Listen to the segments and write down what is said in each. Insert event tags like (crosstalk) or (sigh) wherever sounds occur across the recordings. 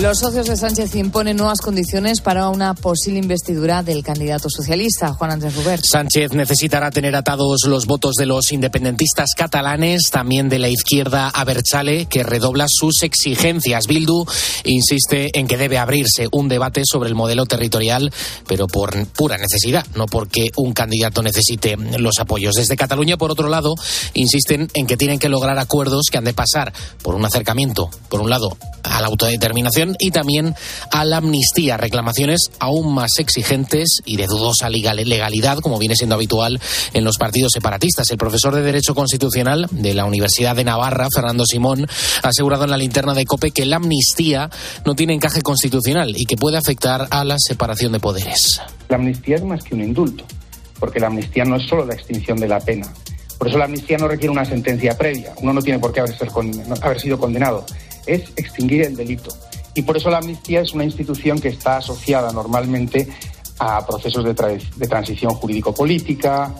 Los socios de Sánchez imponen nuevas condiciones para una posible investidura del candidato socialista, Juan Andrés Ruber. Sánchez necesitará tener atados los votos de los independentistas catalanes, también de la izquierda Aberchale, que redobla sus exigencias. Bildu insiste en que debe abrirse un debate sobre el modelo territorial, pero por pura necesidad, no porque un candidato necesite los apoyos. Desde Cataluña, por otro lado, insisten en que tienen que lograr acuerdos que han de pasar por un acercamiento, por un lado, a la autodeterminación y también a la amnistía. Reclamaciones aún más exigentes y de dudosa legalidad, como viene siendo habitual en los partidos separatistas. El profesor de Derecho Constitucional de la Universidad de Navarra, Fernando Simón, ha asegurado en la linterna de COPE que la amnistía no tiene encaje constitucional y que puede afectar a la separación de poderes. La amnistía es más que un indulto, porque la amnistía no es solo la extinción de la pena. Por eso la amnistía no requiere una sentencia previa. Uno no tiene por qué haber, haber sido condenado. Es extinguir el delito. Y por eso la amnistía es una institución que está asociada normalmente a procesos de, de transición jurídico-política,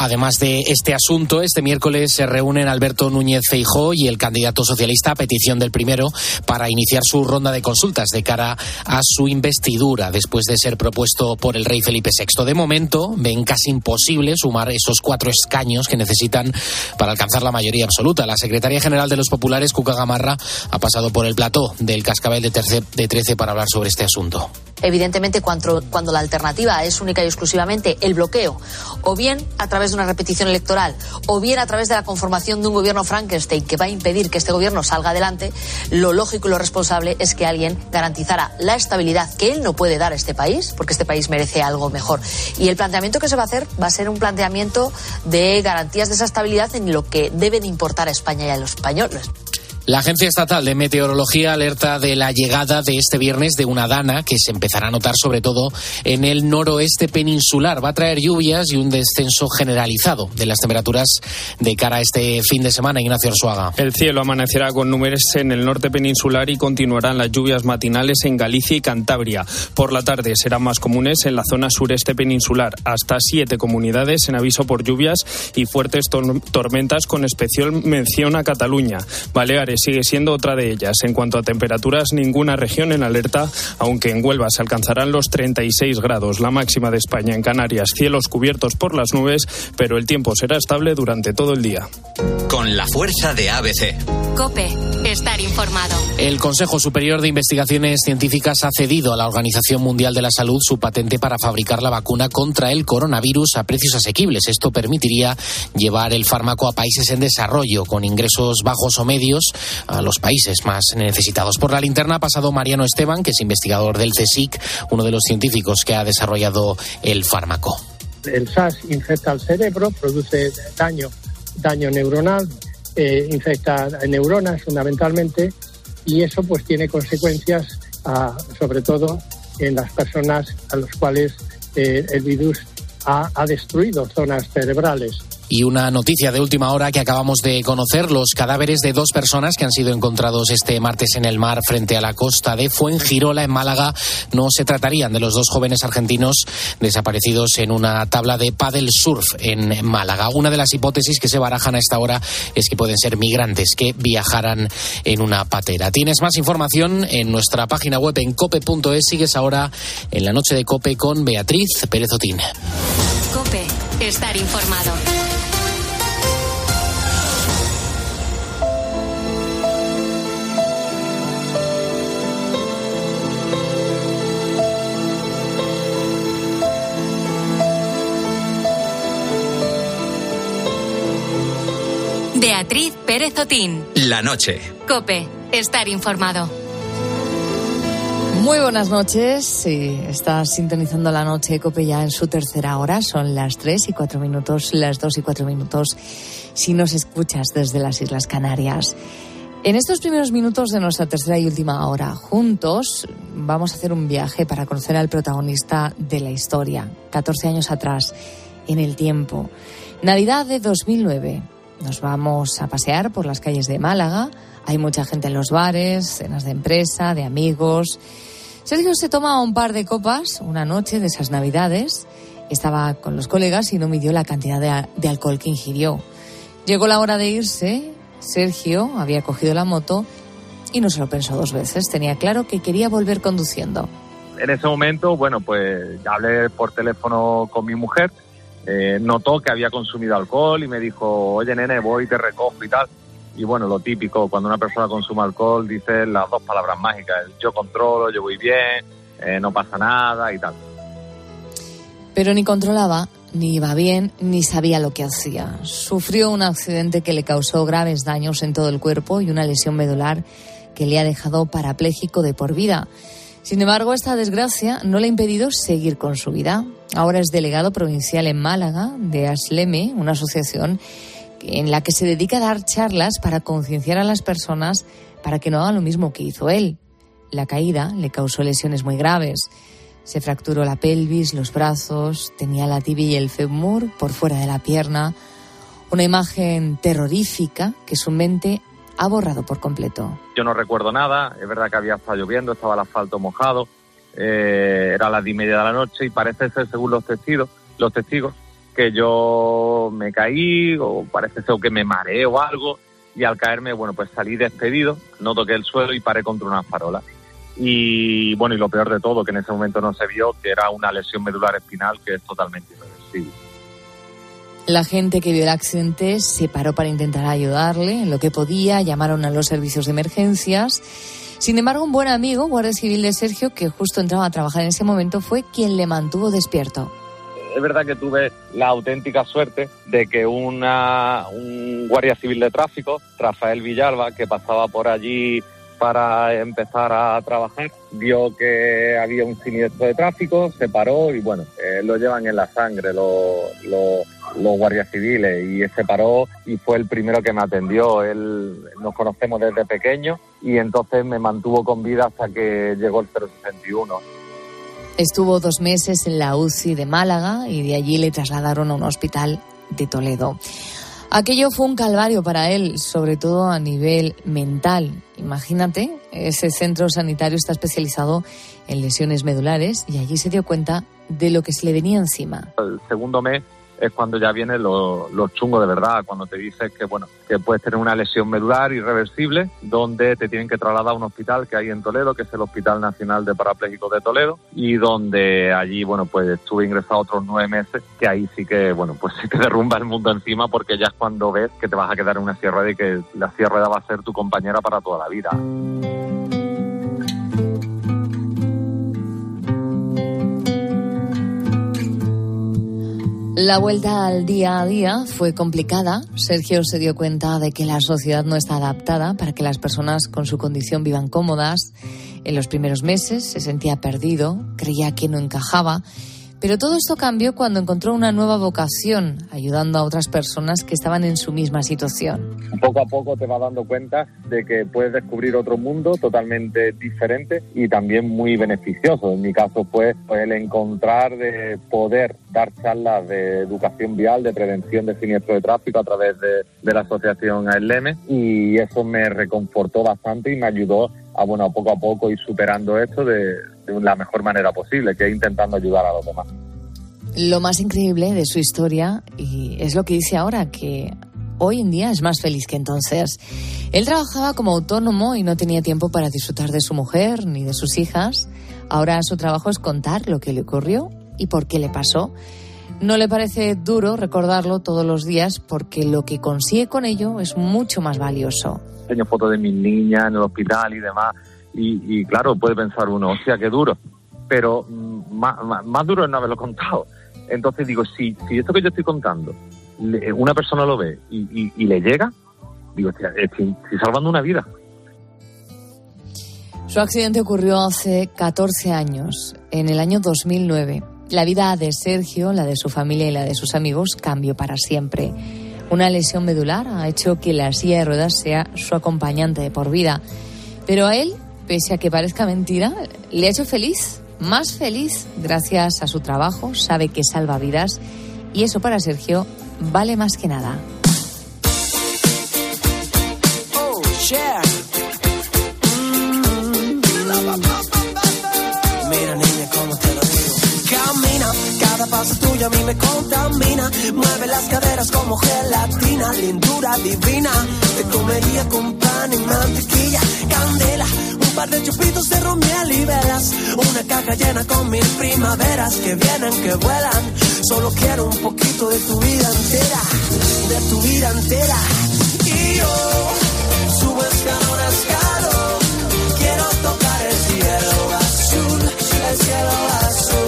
Además de este asunto, este miércoles se reúnen Alberto Núñez Feijó y el candidato socialista a petición del primero para iniciar su ronda de consultas de cara a su investidura después de ser propuesto por el rey Felipe VI. De momento, ven casi imposible sumar esos cuatro escaños que necesitan para alcanzar la mayoría absoluta. La secretaria general de los populares, Cuca Gamarra, ha pasado por el plató del cascabel de, de 13 para hablar sobre este asunto. Evidentemente, cuando, cuando la alternativa es única y exclusivamente el bloqueo, o bien a través de una repetición electoral, o bien a través de la conformación de un gobierno Frankenstein que va a impedir que este gobierno salga adelante, lo lógico y lo responsable es que alguien garantizara la estabilidad que él no puede dar a este país, porque este país merece algo mejor. Y el planteamiento que se va a hacer va a ser un planteamiento de garantías de esa estabilidad en lo que deben importar a España y a los españoles. La Agencia Estatal de Meteorología alerta de la llegada de este viernes de una dana que se empezará a notar sobre todo en el noroeste peninsular. Va a traer lluvias y un descenso generalizado de las temperaturas de cara a este fin de semana. Ignacio Arzuaga. El cielo amanecerá con nubes en el norte peninsular y continuarán las lluvias matinales en Galicia y Cantabria. Por la tarde serán más comunes en la zona sureste peninsular. Hasta siete comunidades en aviso por lluvias y fuertes tormentas con especial mención a Cataluña. Baleares sigue siendo otra de ellas. En cuanto a temperaturas, ninguna región en alerta, aunque en Huelva se alcanzarán los 36 grados. La máxima de España en Canarias, cielos cubiertos por las nubes, pero el tiempo será estable durante todo el día. Con la fuerza de ABC. Cope, estar informado. El Consejo Superior de Investigaciones Científicas ha cedido a la Organización Mundial de la Salud su patente para fabricar la vacuna contra el coronavirus a precios asequibles. Esto permitiría llevar el fármaco a países en desarrollo con ingresos bajos o medios a los países más necesitados. Por la linterna ha pasado Mariano Esteban, que es investigador del CSIC, uno de los científicos que ha desarrollado el fármaco. El SARS infecta al cerebro, produce daño, daño neuronal, eh, infecta neuronas fundamentalmente y eso pues tiene consecuencias sobre todo en las personas a las cuales eh, el virus ha destruido zonas cerebrales. Y una noticia de última hora que acabamos de conocer, los cadáveres de dos personas que han sido encontrados este martes en el mar frente a la costa de Fuengirola, en Málaga, no se tratarían de los dos jóvenes argentinos desaparecidos en una tabla de paddle surf en Málaga. Una de las hipótesis que se barajan a esta hora es que pueden ser migrantes que viajaran en una patera. Tienes más información en nuestra página web en cope.es. Sigues ahora en la noche de Cope con Beatriz Pérez Otín. Cope, estar informado. Beatriz Pérez Otín. La noche. Cope, estar informado. Muy buenas noches. Sí, estás sintonizando la noche Cope ya en su tercera hora. Son las tres y cuatro minutos, las dos y cuatro minutos si nos escuchas desde las Islas Canarias. En estos primeros minutos de nuestra tercera y última hora, juntos vamos a hacer un viaje para conocer al protagonista de la historia, 14 años atrás, en el tiempo. Navidad de 2009. Nos vamos a pasear por las calles de Málaga. Hay mucha gente en los bares, cenas de empresa, de amigos. Sergio se toma un par de copas una noche de esas navidades Estaba con los colegas y no midió la cantidad de, de alcohol que ingirió. Llegó la hora de irse, Sergio había cogido la moto y no se lo pensó dos veces. Tenía claro que quería volver conduciendo. En ese momento, bueno, pues hablé por teléfono con mi mujer, eh, notó que había consumido alcohol y me dijo, oye nene, voy, te recojo y tal. Y bueno, lo típico, cuando una persona consume alcohol, dice las dos palabras mágicas, yo controlo, yo voy bien, eh, no pasa nada y tal. Pero ni controlaba, ni iba bien, ni sabía lo que hacía. Sufrió un accidente que le causó graves daños en todo el cuerpo y una lesión medular que le ha dejado parapléjico de por vida. Sin embargo, esta desgracia no le ha impedido seguir con su vida. Ahora es delegado provincial en Málaga de Asleme, una asociación en la que se dedica a dar charlas para concienciar a las personas para que no hagan lo mismo que hizo él. La caída le causó lesiones muy graves. Se fracturó la pelvis, los brazos, tenía la tibia y el fémur por fuera de la pierna. Una imagen terrorífica que su mente ha borrado por completo. Yo no recuerdo nada, es verdad que había estado lloviendo, estaba el asfalto mojado, eh, era las diez y media de la noche y parece ser, según los testigos, los testigos, que yo me caí o parece ser que me mareé o algo y al caerme, bueno, pues salí despedido, no toqué el suelo y paré contra una farola. Y bueno, y lo peor de todo, que en ese momento no se vio, que era una lesión medular espinal que es totalmente irreversible. La gente que vio el accidente se paró para intentar ayudarle en lo que podía, llamaron a los servicios de emergencias. Sin embargo, un buen amigo, guardia civil de Sergio, que justo entraba a trabajar en ese momento, fue quien le mantuvo despierto. Es verdad que tuve la auténtica suerte de que una, un guardia civil de tráfico, Rafael Villalba, que pasaba por allí para empezar a trabajar, vio que había un siniestro de tráfico, se paró y bueno, eh, lo llevan en la sangre los, los, los guardias civiles y se paró y fue el primero que me atendió. Él nos conocemos desde pequeño y entonces me mantuvo con vida hasta que llegó el 061. Estuvo dos meses en la UCI de Málaga y de allí le trasladaron a un hospital de Toledo. Aquello fue un calvario para él, sobre todo a nivel mental. Imagínate, ese centro sanitario está especializado en lesiones medulares y allí se dio cuenta de lo que se le venía encima. El segundo mes es cuando ya viene lo, lo chungo de verdad, cuando te dices que bueno que puedes tener una lesión medular irreversible, donde te tienen que trasladar a un hospital que hay en Toledo, que es el Hospital Nacional de Parapléjicos de Toledo, y donde allí bueno pues estuve ingresado otros nueve meses, que ahí sí que bueno pues se te derrumba el mundo encima porque ya es cuando ves que te vas a quedar en una sierra y que la sierra va a ser tu compañera para toda la vida. La vuelta al día a día fue complicada. Sergio se dio cuenta de que la sociedad no está adaptada para que las personas con su condición vivan cómodas. En los primeros meses se sentía perdido, creía que no encajaba pero todo esto cambió cuando encontró una nueva vocación, ayudando a otras personas que estaban en su misma situación. Poco a poco te vas dando cuenta de que puedes descubrir otro mundo totalmente diferente y también muy beneficioso. En mi caso fue el encontrar de poder dar charlas de educación vial, de prevención de siniestro de tráfico a través de, la asociación ALM y eso me reconfortó bastante y me ayudó a bueno poco a poco ir superando esto de, de la mejor manera posible, que es intentando ayudar a los demás. Lo más increíble de su historia, y es lo que dice ahora, que hoy en día es más feliz que entonces. Él trabajaba como autónomo y no tenía tiempo para disfrutar de su mujer ni de sus hijas. Ahora su trabajo es contar lo que le ocurrió y por qué le pasó. No le parece duro recordarlo todos los días porque lo que consigue con ello es mucho más valioso. Tengo fotos de mis niñas en el hospital y demás y, y, claro, puede pensar uno, hostia, qué duro, pero más, más, más, duro es no haberlo contado. Entonces digo, si, si esto que yo estoy contando, una persona lo ve y, y, y le llega, digo, estoy, estoy salvando una vida. Su accidente ocurrió hace 14 años, en el año 2009. La vida de Sergio, la de su familia y la de sus amigos cambió para siempre. Una lesión medular ha hecho que la silla de ruedas sea su acompañante de por vida. Pero a él pese a que parezca mentira, le ha hecho feliz, más feliz gracias a su trabajo, sabe que salva vidas y eso para Sergio vale más que nada. Oh, yeah. Mira niña, cómo te lo digo. Camina, cada fase tuya a mí me contamina. Mueve las caderas como gelatina, lindura divina. Te comería con pan y mantequilla, candela. Par de chupitos de romiel y velas. Una caja llena con mil primaveras que vienen, que vuelan. Solo quiero un poquito de tu vida entera, de tu vida entera. Y yo subo escalón a. Quiero tocar el cielo azul, el cielo azul.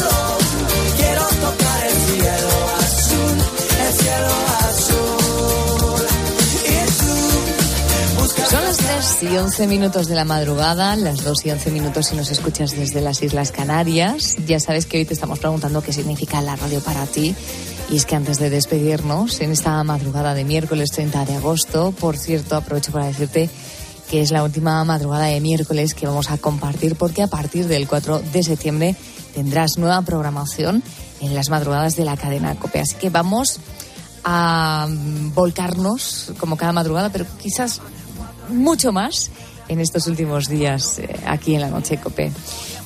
Son las 3 y 11 minutos de la madrugada, las 2 y 11 minutos si nos escuchas desde las Islas Canarias. Ya sabes que hoy te estamos preguntando qué significa la radio para ti. Y es que antes de despedirnos, en esta madrugada de miércoles 30 de agosto, por cierto, aprovecho para decirte que es la última madrugada de miércoles que vamos a compartir porque a partir del 4 de septiembre tendrás nueva programación en las madrugadas de la cadena COPE. Así que vamos a mm, volcarnos como cada madrugada, pero quizás mucho más en estos últimos días eh, aquí en la Noche Cope.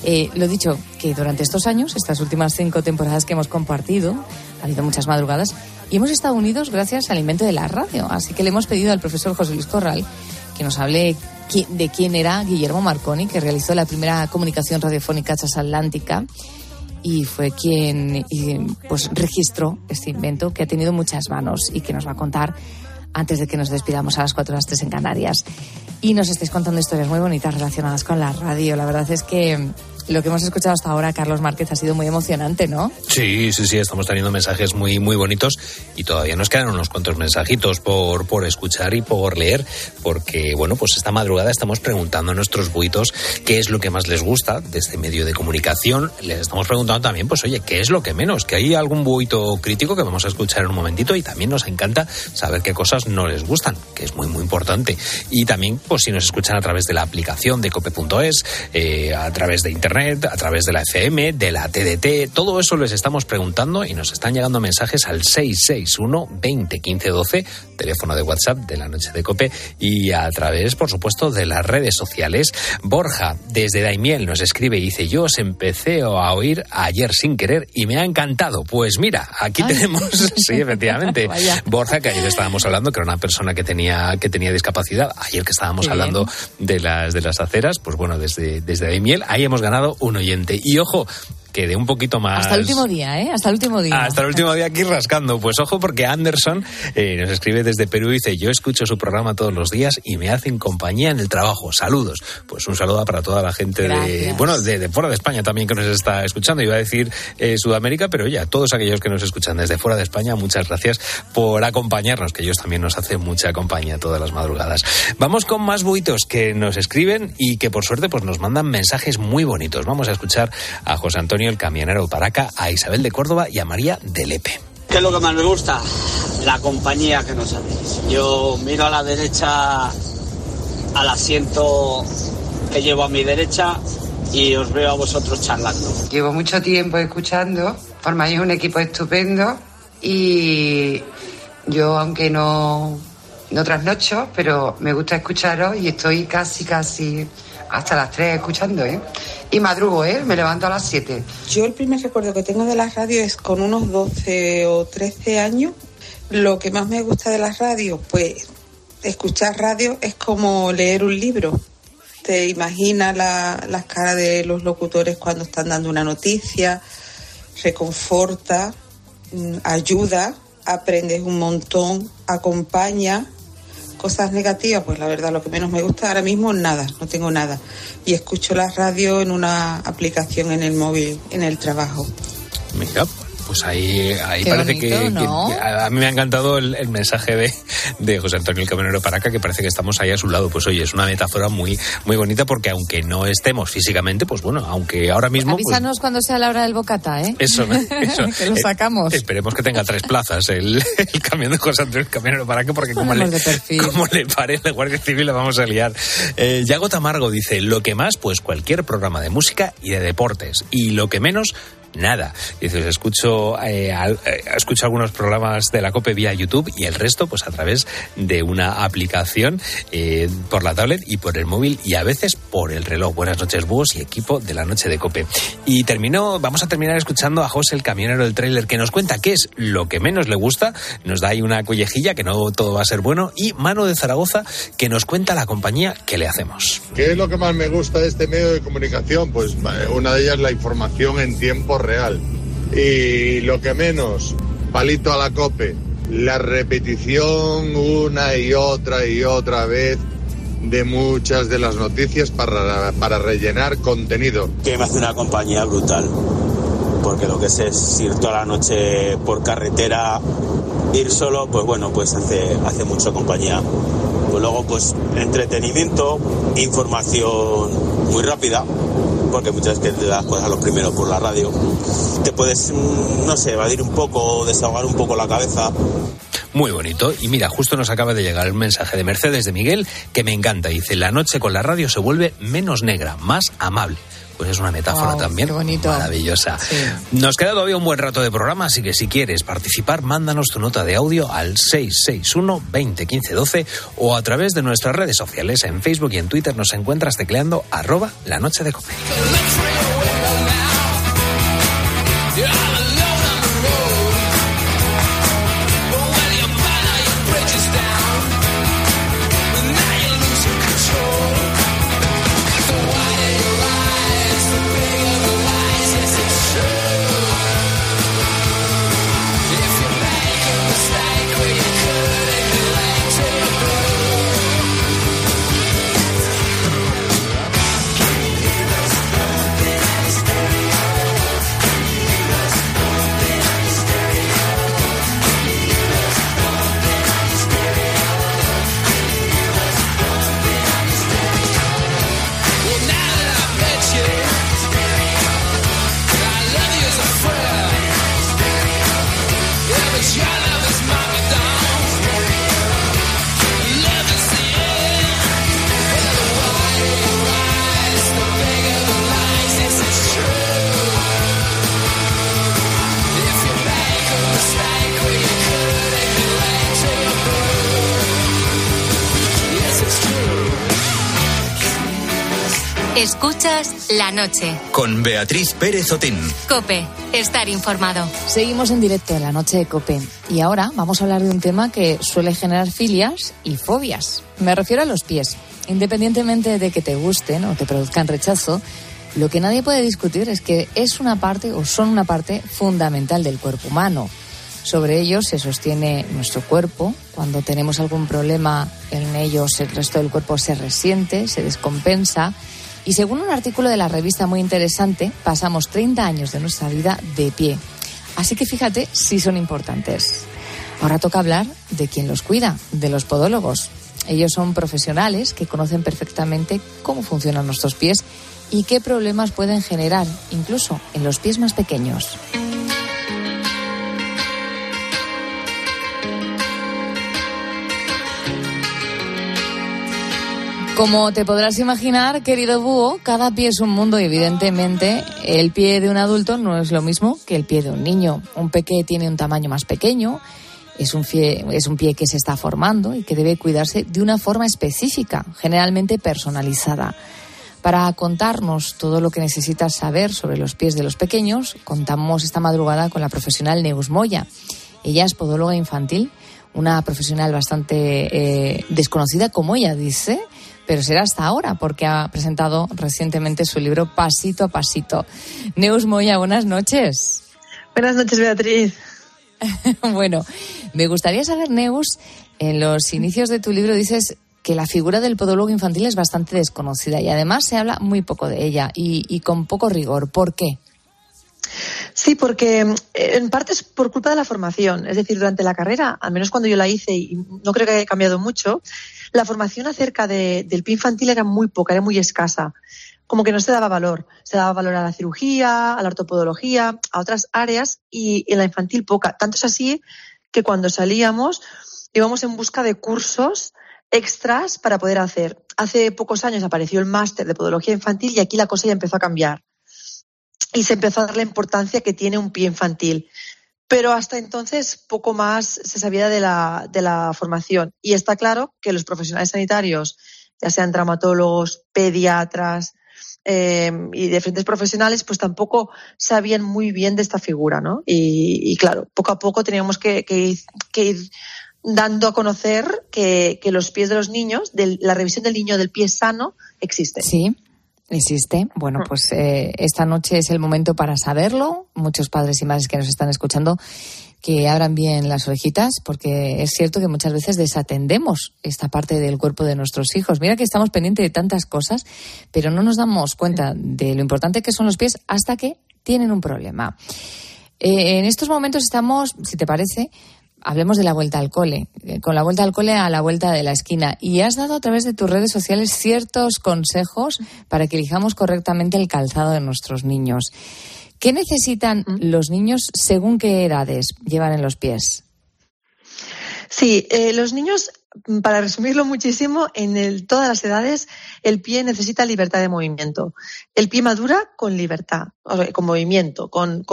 Eh, lo dicho, que durante estos años, estas últimas cinco temporadas que hemos compartido, ha habido muchas madrugadas y hemos estado unidos gracias al invento de la radio. Así que le hemos pedido al profesor José Luis Corral que nos hable de quién era Guillermo Marconi, que realizó la primera comunicación radiofónica transatlántica y fue quien pues registró este invento que ha tenido muchas manos y que nos va a contar antes de que nos despidamos a las 4 a las 3 en Canarias. Y nos estáis contando historias muy bonitas relacionadas con la radio. La verdad es que lo que hemos escuchado hasta ahora, Carlos Márquez, ha sido muy emocionante, ¿no? Sí, sí, sí, estamos teniendo mensajes muy, muy bonitos y todavía nos quedan unos cuantos mensajitos por, por escuchar y por leer, porque, bueno, pues esta madrugada estamos preguntando a nuestros buitos qué es lo que más les gusta de este medio de comunicación. Les estamos preguntando también, pues, oye, ¿qué es lo que menos? Que hay algún buito crítico que vamos a escuchar en un momentito y también nos encanta saber qué cosas no les gustan, que es muy, muy importante. Y también, pues, si nos escuchan a través de la aplicación de cope.es, eh, a través de internet, a través de la FM, de la TDT, todo eso les estamos preguntando y nos están llegando mensajes al 661 20 15 12, teléfono de WhatsApp de la noche de Cope y a través, por supuesto, de las redes sociales. Borja, desde Daimiel, nos escribe y dice, yo os empecé a oír ayer sin querer y me ha encantado. Pues mira, aquí Ay. tenemos, (laughs) sí, efectivamente, (laughs) Vaya. Borja, que ayer estábamos hablando, que era una persona que tenía, que tenía discapacidad, ayer que estábamos Qué bien. hablando de las, de las aceras, pues bueno, desde, desde Daimiel, ahí hemos ganado un oyente. Y ojo, que un poquito más... Hasta el último día, ¿eh? Hasta el último día. Hasta el último día aquí rascando. Pues ojo, porque Anderson eh, nos escribe desde Perú y dice: Yo escucho su programa todos los días y me hacen compañía en el trabajo. Saludos. Pues un saludo para toda la gente de, bueno, de, de fuera de España también que nos está escuchando. Iba a decir eh, Sudamérica, pero ya, todos aquellos que nos escuchan desde fuera de España, muchas gracias por acompañarnos, que ellos también nos hacen mucha compañía todas las madrugadas. Vamos con más buitos que nos escriben y que por suerte pues nos mandan mensajes muy bonitos. Vamos a escuchar a José Antonio el Camionero Paraca, a Isabel de Córdoba y a María de Lepe. ¿Qué es lo que más me gusta? La compañía que nos hacéis. Yo miro a la derecha al asiento que llevo a mi derecha y os veo a vosotros charlando. Llevo mucho tiempo escuchando, formáis un equipo estupendo y yo, aunque no, no trasnocho, pero me gusta escucharos y estoy casi, casi hasta las 3 escuchando, ¿eh? Y madrugo, ¿eh? Me levanto a las 7. Yo el primer recuerdo que tengo de la radio es con unos 12 o 13 años. Lo que más me gusta de la radio, pues escuchar radio es como leer un libro. Te imaginas la- las caras de los locutores cuando están dando una noticia, reconforta, mm, ayuda, aprendes un montón, acompaña. Cosas negativas, pues la verdad lo que menos me gusta ahora mismo nada, no tengo nada. Y escucho la radio en una aplicación en el móvil, en el trabajo. Pues ahí, ahí Qué parece bonito, que, ¿no? que a, mí me ha encantado el, el mensaje de, de José Antonio el Camionero para acá, que parece que estamos ahí a su lado. Pues oye, es una metáfora muy, muy bonita porque aunque no estemos físicamente, pues bueno, aunque ahora mismo... pues, Avísanos cuando sea la hora del bocata, ¿eh? eso, (laughs) eso. que lo Eh, sacamos. esperemos que tenga tres plazas el, el camión de José Antonio el Camionero para acá, porque como le, como le pare la Guardia Civil la vamos a liar. Eh, Yago Tamargo dice, lo que más, pues cualquier programa de música y de deportes. Y lo que menos, nada. Dices, escucho, eh, al- eh, escucho algunos programas de la COPE vía YouTube y el resto pues a través de una aplicación eh, por la tablet y por el móvil y a veces por el reloj. Buenas noches, búhos y equipo de la noche de COPE. Y terminó, vamos a terminar escuchando a José, el camionero del tráiler, que nos cuenta qué es lo que menos le gusta, nos da ahí una collejilla que no todo va a ser bueno, y Mano de Zaragoza, que nos cuenta la compañía que le hacemos. ¿Qué es lo que más me gusta de este medio de comunicación? Pues eh, una de ellas la información en tiempo real. Y lo que menos, palito a la cope, la repetición una y otra y otra vez de muchas de las noticias para, para rellenar contenido. que me hace una compañía brutal. Porque lo que sé es ir toda la noche por carretera, ir solo, pues bueno, pues hace, hace mucho compañía. Pues luego, pues entretenimiento, información muy rápida, porque muchas veces te das cosas lo primero por la radio. Te puedes, mm, no sé, evadir un poco, desahogar un poco la cabeza. Muy bonito. Y mira, justo nos acaba de llegar el mensaje de Mercedes de Miguel que me encanta. Dice, la noche con la radio se vuelve menos negra, más amable. Pues es una metáfora también qué bonito. maravillosa. Nos queda todavía un buen rato de programa, así que si quieres participar, mándanos tu nota de audio al 661 20 15 12 o a través de nuestras redes sociales. En Facebook y en Twitter nos encuentras tecleando arroba la noche de cope. Escuchas la noche. Con Beatriz Pérez Otín. Cope, estar informado. Seguimos en directo en la noche de Cope y ahora vamos a hablar de un tema que suele generar filias y fobias. Me refiero a los pies. Independientemente de que te gusten o te produzcan rechazo, lo que nadie puede discutir es que es una parte o son una parte fundamental del cuerpo humano. Sobre ellos se sostiene nuestro cuerpo. Cuando tenemos algún problema en ellos, el resto del cuerpo se resiente, se descompensa. Y según un artículo de la revista muy interesante, pasamos 30 años de nuestra vida de pie. Así que fíjate si son importantes. Ahora toca hablar de quién los cuida, de los podólogos. Ellos son profesionales que conocen perfectamente cómo funcionan nuestros pies y qué problemas pueden generar, incluso en los pies más pequeños. Como te podrás imaginar, querido búho, cada pie es un mundo y evidentemente el pie de un adulto no es lo mismo que el pie de un niño. Un peque tiene un tamaño más pequeño, es un, pie, que se está formando y que debe cuidarse de una forma específica, generalmente personalizada. Para contarnos todo lo que necesitas saber sobre los pies de los pequeños, contamos esta madrugada con la profesional Neus Moya. Ella es podóloga infantil, una profesional bastante eh, desconocida, como ella dice, pero será hasta ahora porque ha presentado recientemente su libro Pasito a Pasito. Neus Moya, buenas noches. Buenas noches, Beatriz. (laughs) bueno, me gustaría saber, Neus, en los inicios de tu libro dices que la figura del podólogo infantil es bastante desconocida y además se habla muy poco de ella y, y con poco rigor. ¿Por qué? Sí, porque eh, en parte es por culpa de la formación. Es decir, durante la carrera, al menos cuando yo la hice, y no creo que haya cambiado mucho, la formación acerca de, del pie infantil era muy poca, era muy escasa. Como que no se daba valor. Se daba valor a la cirugía, a la ortopodología, a otras áreas y en la infantil poca. Tanto es así que cuando salíamos íbamos en busca de cursos extras para poder hacer. Hace pocos años apareció el máster de podología infantil y aquí la cosa ya empezó a cambiar. Y se empezó a dar la importancia que tiene un pie infantil. Pero hasta entonces poco más se sabía de la, de la formación. Y está claro que los profesionales sanitarios, ya sean traumatólogos, pediatras, eh, y diferentes profesionales, pues tampoco sabían muy bien de esta figura, ¿no? Y, claro, poco a poco teníamos que, que, que ir dando a conocer que, que, los pies de los niños, de la revisión del niño del pie sano, existe. Sí. Existe. Bueno, mm. pues eh, esta noche es el momento para saberlo. Muchos padres y madres que nos están escuchando que abran bien las orejitas, porque es cierto que muchas veces desatendemos esta parte del cuerpo de nuestros hijos. Mira que estamos pendientes de tantas cosas, pero no nos damos cuenta de lo importante que son los pies hasta que tienen un problema. Eh, en estos momentos estamos, si te parece, hablemos de la vuelta al cole, eh, con la vuelta al cole a la vuelta de la esquina. Y has dado a través de tus redes sociales ciertos consejos para que elijamos correctamente el calzado de nuestros niños. ¿Qué necesitan los niños según qué edades llevan en los pies? Sí, eh, los niños, para resumirlo muchísimo, en todas las edades el pie necesita libertad de movimiento. El pie madura con libertad, con movimiento, con,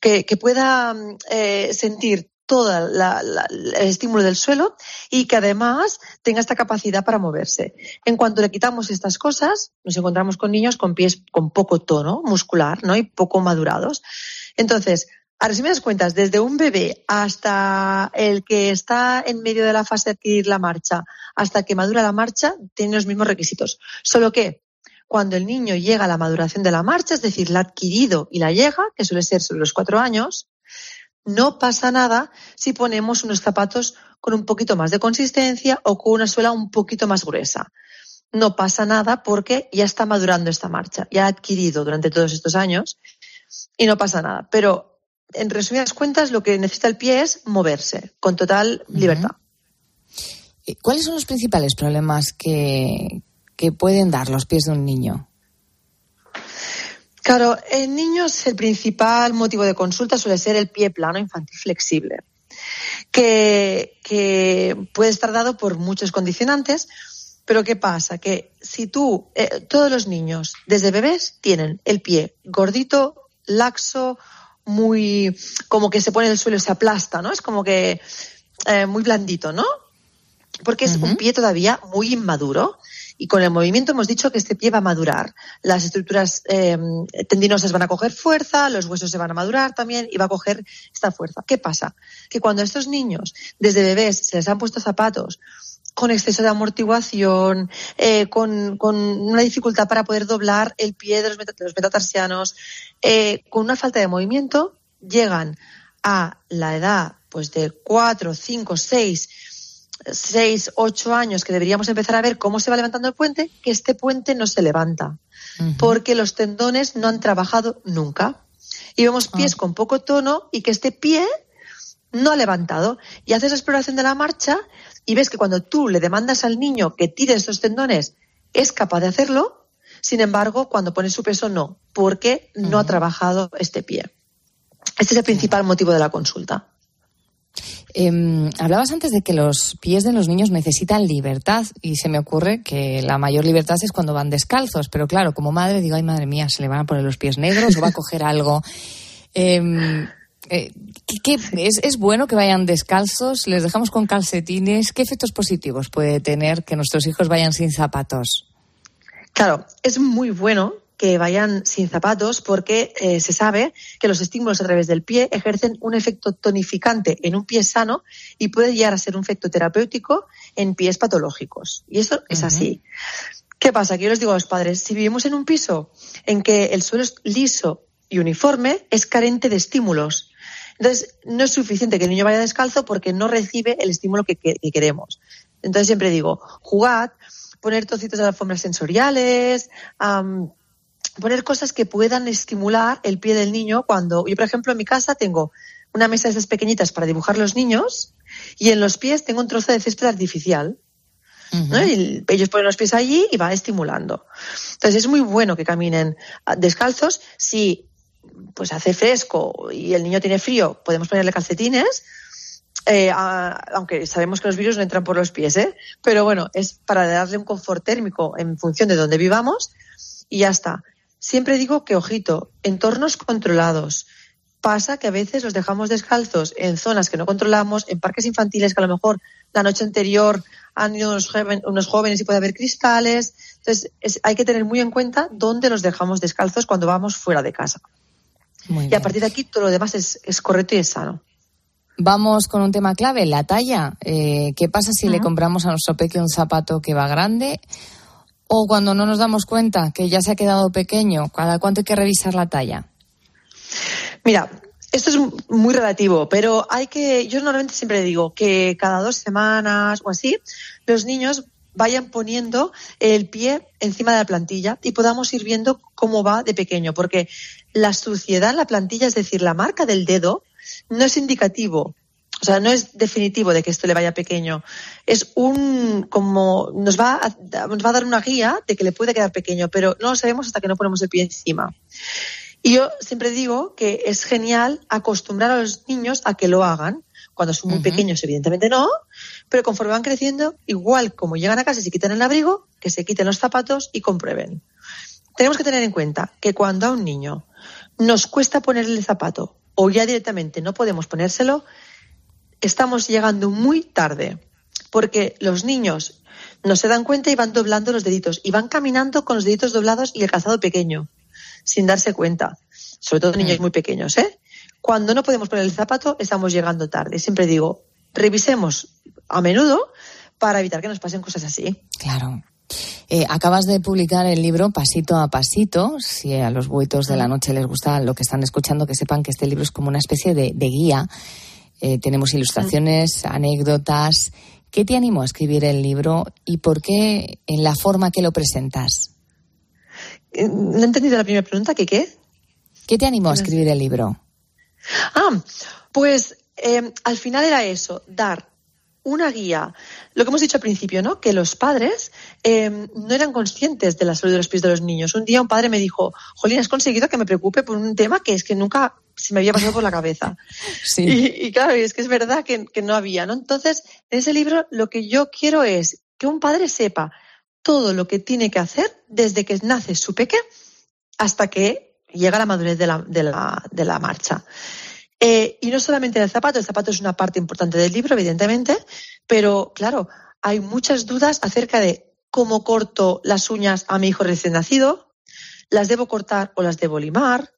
que, pueda eh, sentir todo el estímulo del suelo y que además tenga esta capacidad para moverse. En cuanto le quitamos estas cosas, nos encontramos con niños con pies con poco tono muscular ¿no? y poco madurados. Entonces, a resumidas cuentas, desde un bebé hasta el que está en medio de la fase de adquirir la marcha, hasta que madura la marcha, tiene los mismos requisitos. Solo que cuando el niño llega a la maduración de la marcha, es decir, la ha adquirido y la llega, que suele ser sobre los cuatro años, no pasa nada si ponemos unos zapatos con un poquito más de consistencia o con una suela un poquito más gruesa. No pasa nada porque ya está madurando esta marcha, ya ha adquirido durante todos estos años y no pasa nada. Pero en resumidas cuentas, lo que necesita el pie es moverse con total libertad. ¿Cuáles son los principales problemas que, que pueden dar los pies de un niño? Claro, en niños el principal motivo de consulta suele ser el pie plano infantil flexible, que, puede estar dado por muchos condicionantes, pero ¿qué pasa? Que si tú, eh, todos los niños desde bebés tienen el pie gordito, laxo, muy, como que se pone en el suelo se aplasta, ¿no? Es como que eh, muy blandito, ¿no? Porque es un pie todavía muy inmaduro y con el movimiento hemos dicho que este pie va a madurar. Las estructuras eh, tendinosas van a coger fuerza, los huesos se van a madurar también y va a coger esta fuerza. ¿Qué pasa? Que cuando a estos niños, desde bebés, se les han puesto zapatos con exceso de amortiguación, eh, con, una dificultad para poder doblar el pie de los, metatarsianos, eh, con una falta de movimiento, llegan a la edad pues de 4, 5, 6, seis, ocho años que deberíamos empezar a ver cómo se va levantando el puente, que este puente no se levanta, porque los tendones no han trabajado nunca. Y vemos pies ah. con poco tono y que este pie no ha levantado. Y haces la exploración de la marcha y ves que cuando tú le demandas al niño que tire estos tendones, es capaz de hacerlo. Sin embargo, cuando pone su peso, no, porque no ha trabajado este pie. Este es el principal motivo de la consulta. Em, hablabas antes de que los pies de los niños necesitan libertad y se me ocurre que la mayor libertad es cuando van descalzos, pero claro, como madre digo, ay madre mía, se le van a poner los pies negros o va a coger algo. Em, eh, es, es, bueno que vayan descalzos? ¿Les dejamos con calcetines? ¿Qué efectos positivos puede tener que nuestros hijos vayan sin zapatos? Claro, es muy bueno que vayan sin zapatos porque eh, se sabe que los estímulos a través del pie ejercen un efecto tonificante en un pie sano y puede llegar a ser un efecto terapéutico en pies patológicos. Y eso es así. ¿Qué pasa? Que yo les digo a los padres, si vivimos en un piso en que el suelo es liso y uniforme, es carente de estímulos. Entonces, no es suficiente que el niño vaya descalzo porque no recibe el estímulo que, queremos. Entonces, siempre digo, jugad, poner trocitos de alfombras sensoriales, poner cosas que puedan estimular el pie del niño cuando yo, por ejemplo, en mi casa tengo una mesa de esas pequeñitas para dibujar los niños y en los pies tengo un trozo de césped artificial. ¿no? Y ellos ponen los pies allí y va estimulando. Entonces es muy bueno que caminen ah, descalzos. Si pues hace fresco y el niño tiene frío, podemos ponerle calcetines. Eh, a- aunque sabemos que los virus no entran por los pies, ¿eh? pero bueno, es para darle un confort térmico en función de donde vivamos y ya está. Siempre digo que, ojito, entornos controlados. Pasa que a veces los dejamos descalzos en zonas que no controlamos, en parques infantiles que a lo mejor la noche anterior han ido unos, joven- unos jóvenes y puede haber cristales. Entonces, es- hay que tener muy en cuenta dónde los dejamos descalzos cuando vamos fuera de casa. y a partir de aquí todo lo demás es, es correcto y es sano. Vamos con un tema clave, la talla. Eh, ¿Qué pasa si le compramos a nuestro peque un zapato que va grande o cuando no nos damos cuenta que ya se ha quedado pequeño? ¿Cada cuánto hay que revisar la talla? Mira, esto es muy relativo, pero hay que, yo normalmente siempre digo que cada dos semanas o así, los niños vayan poniendo el pie encima de la plantilla y podamos ir viendo cómo va de pequeño, porque la suciedad en la plantilla, es decir, la marca del dedo, no es indicativo. O sea, no es definitivo de que esto le vaya pequeño. Es un, como, nos va, a, nos va a dar una guía de que le puede quedar pequeño, pero no lo sabemos hasta que no ponemos el pie encima. Y yo siempre digo que es genial acostumbrar a los niños a que lo hagan. Cuando son muy pequeños, evidentemente no, pero conforme van creciendo, igual como llegan a casa y se quitan el abrigo, que se quiten los zapatos y comprueben. Tenemos que tener en cuenta que cuando a un niño nos cuesta ponerle el zapato o ya directamente no podemos ponérselo, estamos llegando muy tarde, porque los niños no se dan cuenta y van doblando los deditos y van caminando con los deditos doblados y el calzado pequeño, sin darse cuenta, sobre todo niños muy pequeños, ¿eh? Cuando no podemos poner el zapato, estamos llegando tarde. Siempre digo, revisemos a menudo para evitar que nos pasen cosas así. Claro. Eh, acabas de publicar el libro Pasito a Pasito. Si a los buitos de la noche les gusta lo que están escuchando, que sepan que este libro es como una especie de, de guía. Eh, tenemos ilustraciones, anécdotas. ¿Qué te animó a escribir el libro y por qué en la forma que lo presentas? Eh, No he entendido la primera pregunta, ¿qué qué? ¿Qué te animó a escribir el libro? Ah, pues eh, al final era eso, dar una guía. Lo que hemos dicho al principio, ¿no? Que los padres eh, no eran conscientes de la salud de los pies de los niños. Un día un padre me dijo, Jolín, has conseguido que me preocupe por un tema que es que nunca se me había pasado por la cabeza. (laughs) Sí. Y, y claro, y es que es verdad que, que no había, ¿no? Entonces, en ese libro lo que yo quiero es que un padre sepa todo lo que tiene que hacer desde que nace su peque hasta que llega la madurez de la, de la, de la marcha. Eh, y no solamente el zapato, el zapato es una parte importante del libro, evidentemente, pero claro, hay muchas dudas acerca de cómo corto las uñas a mi hijo recién nacido, las debo cortar o las debo limar,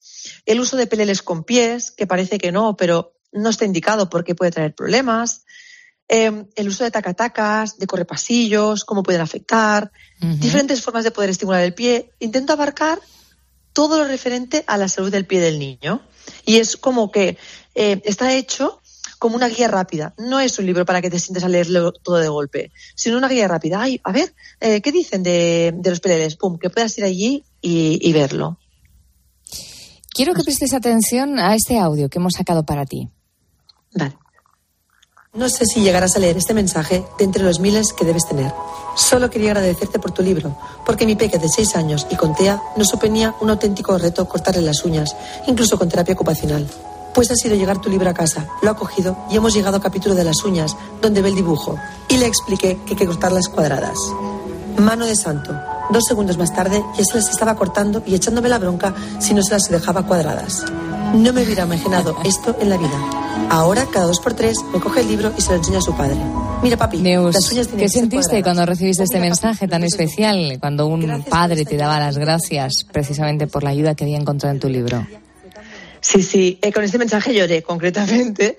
el uso de peleles con pies, que parece que no, pero no está indicado porque puede traer problemas, eh, el uso de tacatacas, de correpasillos, cómo pueden afectar, diferentes formas de poder estimular el pie. Intento abarcar todo lo referente a la salud del pie del niño. Y es como que eh, está hecho como una guía rápida. No es un libro para que te sientes a leerlo todo de golpe, sino una guía rápida. Ay, a ver, eh, ¿qué dicen de, de los peleles? Pum, que puedas ir allí y, y verlo. Quiero que prestes atención a este audio que hemos sacado para ti. No sé si llegarás a leer este mensaje de entre los miles que debes tener. Solo quería agradecerte por tu libro, porque mi peque de seis años y con TEA nos suponía un auténtico reto cortarle las uñas, incluso con terapia ocupacional. Pues ha sido llegar tu libro a casa, lo ha cogido y hemos llegado al capítulo de las uñas, donde ve el dibujo, y le expliqué que hay que cortarlas cuadradas. Mano de santo. Dos segundos más tarde ya se las estaba cortando y echándome la bronca si no se las dejaba cuadradas. No me hubiera imaginado (laughs) esto en la vida. Ahora, cada dos por tres, me coge el libro y se lo enseña a su padre. Mira, papi, Neus, las uñas tienen ¿qué sentiste cuadradas. cuando recibiste este mensaje tan especial? Cuando un padre te daba las gracias precisamente por la ayuda que había encontrado en tu libro. Sí, sí, eh, con este mensaje lloré concretamente,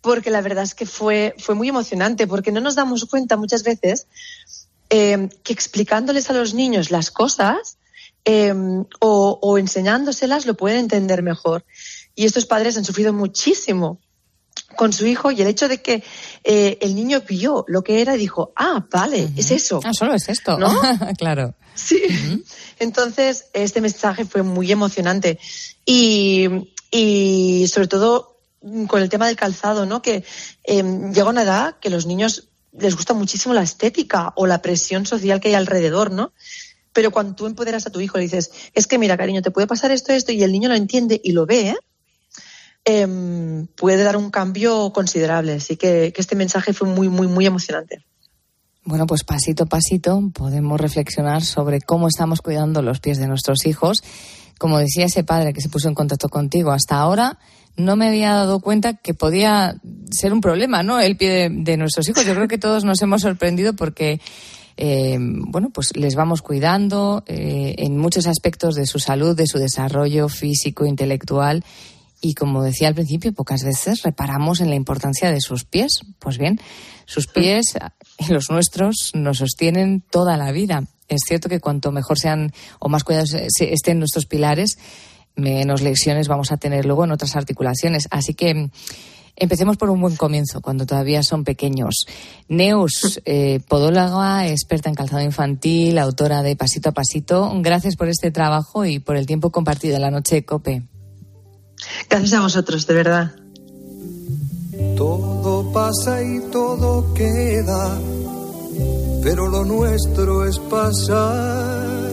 porque la verdad es que fue, fue muy emocionante, porque no nos damos cuenta muchas veces eh, que explicándoles a los niños las cosas eh, o, o enseñándoselas lo pueden entender mejor. Y estos padres han sufrido muchísimo con su hijo y el hecho de que eh, el niño vio lo que era y dijo, ah, vale, es eso. Ah, solo es esto. ¿No? (laughs) claro. Sí. Entonces, este mensaje fue muy emocionante. Y, y sobre todo mm, con el tema del calzado, ¿no? Que eh, llega una edad que los niños les gusta muchísimo la estética o la presión social que hay alrededor, ¿no? Pero cuando tú empoderas a tu hijo y dices, es que mira, cariño, te puede pasar esto, esto, y el niño lo entiende y lo ve. Em, puede dar un cambio considerable. Así que, que este mensaje fue muy, muy, muy emocionante. Bueno, pues pasito a pasito podemos reflexionar sobre cómo estamos cuidando los pies de nuestros hijos. Como decía ese padre que se puso en contacto contigo, hasta ahora no me había dado cuenta que podía ser un problema, ¿no? El pie de, nuestros hijos. Yo creo que todos nos hemos sorprendido porque, eh, bueno, pues les vamos cuidando eh, en muchos aspectos de su salud, de su desarrollo físico, intelectual. Y como decía al principio, pocas veces reparamos en la importancia de sus pies. Pues bien, sus pies, (laughs) los nuestros, nos sostienen toda la vida. Es cierto que cuanto mejor sean o más cuidados estén nuestros pilares, menos lesiones vamos a tener luego en otras articulaciones. Así que mm, empecemos por un buen comienzo, cuando todavía son pequeños. Neus, (laughs) eh, podóloga, experta en calzado infantil, autora de Pasito a Pasito, gracias por este trabajo y por el tiempo compartido en la noche de COPE. Gracias a vosotros, de verdad. Todo pasa y todo queda, pero lo nuestro es pasar,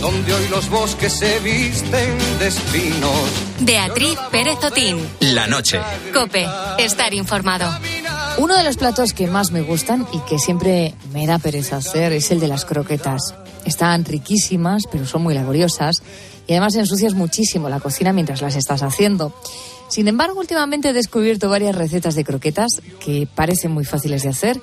donde hoy los bosques se visten de espinos. Beatriz Pérez Otín. La noche. Cope, estar informado. Uno de los platos que más me gustan y que siempre me da pereza hacer es el de las croquetas. Están riquísimas, pero son muy laboriosas y además ensucias muchísimo la cocina mientras las estás haciendo. Sin embargo, últimamente he descubierto varias recetas de croquetas que parecen muy fáciles de hacer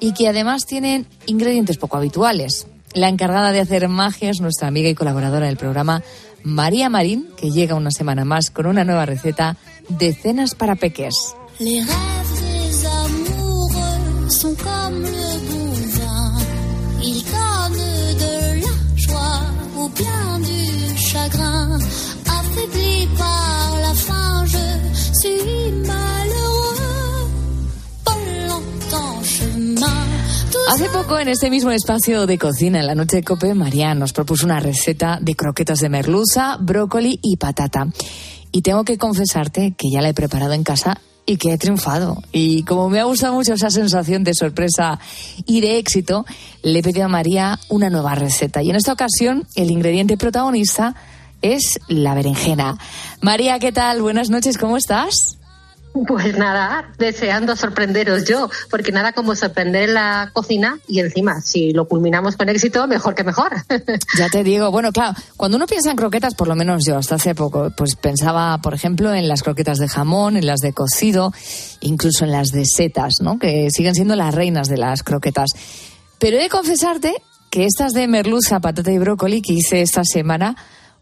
y que además tienen ingredientes poco habituales. La encargada de hacer magia es nuestra amiga y colaboradora del programa, María Marín, que llega una semana más con una nueva receta de cenas para peques. Hace poco, en este mismo espacio de cocina, en la noche de Cope, María nos propuso una receta de croquetas de merluza, brócoli y patata. Y tengo que confesarte que ya la he preparado en casa y que he triunfado. Y como me ha gustado mucho esa sensación de sorpresa y de éxito, le he pedido a María una nueva receta. Y en esta ocasión, el ingrediente protagonista es la berenjena. María, ¿qué tal? Buenas noches, ¿cómo estás? Pues nada, deseando sorprenderos yo, porque nada como sorprender la cocina y encima, si lo culminamos con éxito, mejor que mejor. (laughs) Ya te digo, bueno, claro, cuando uno piensa en croquetas, por lo menos yo hasta hace poco, pues pensaba, por ejemplo, en las croquetas de jamón, en las de cocido, incluso en las de setas, ¿no? Que siguen siendo las reinas de las croquetas. Pero he de confesarte que estas de merluza, patata y brócoli que hice esta semana,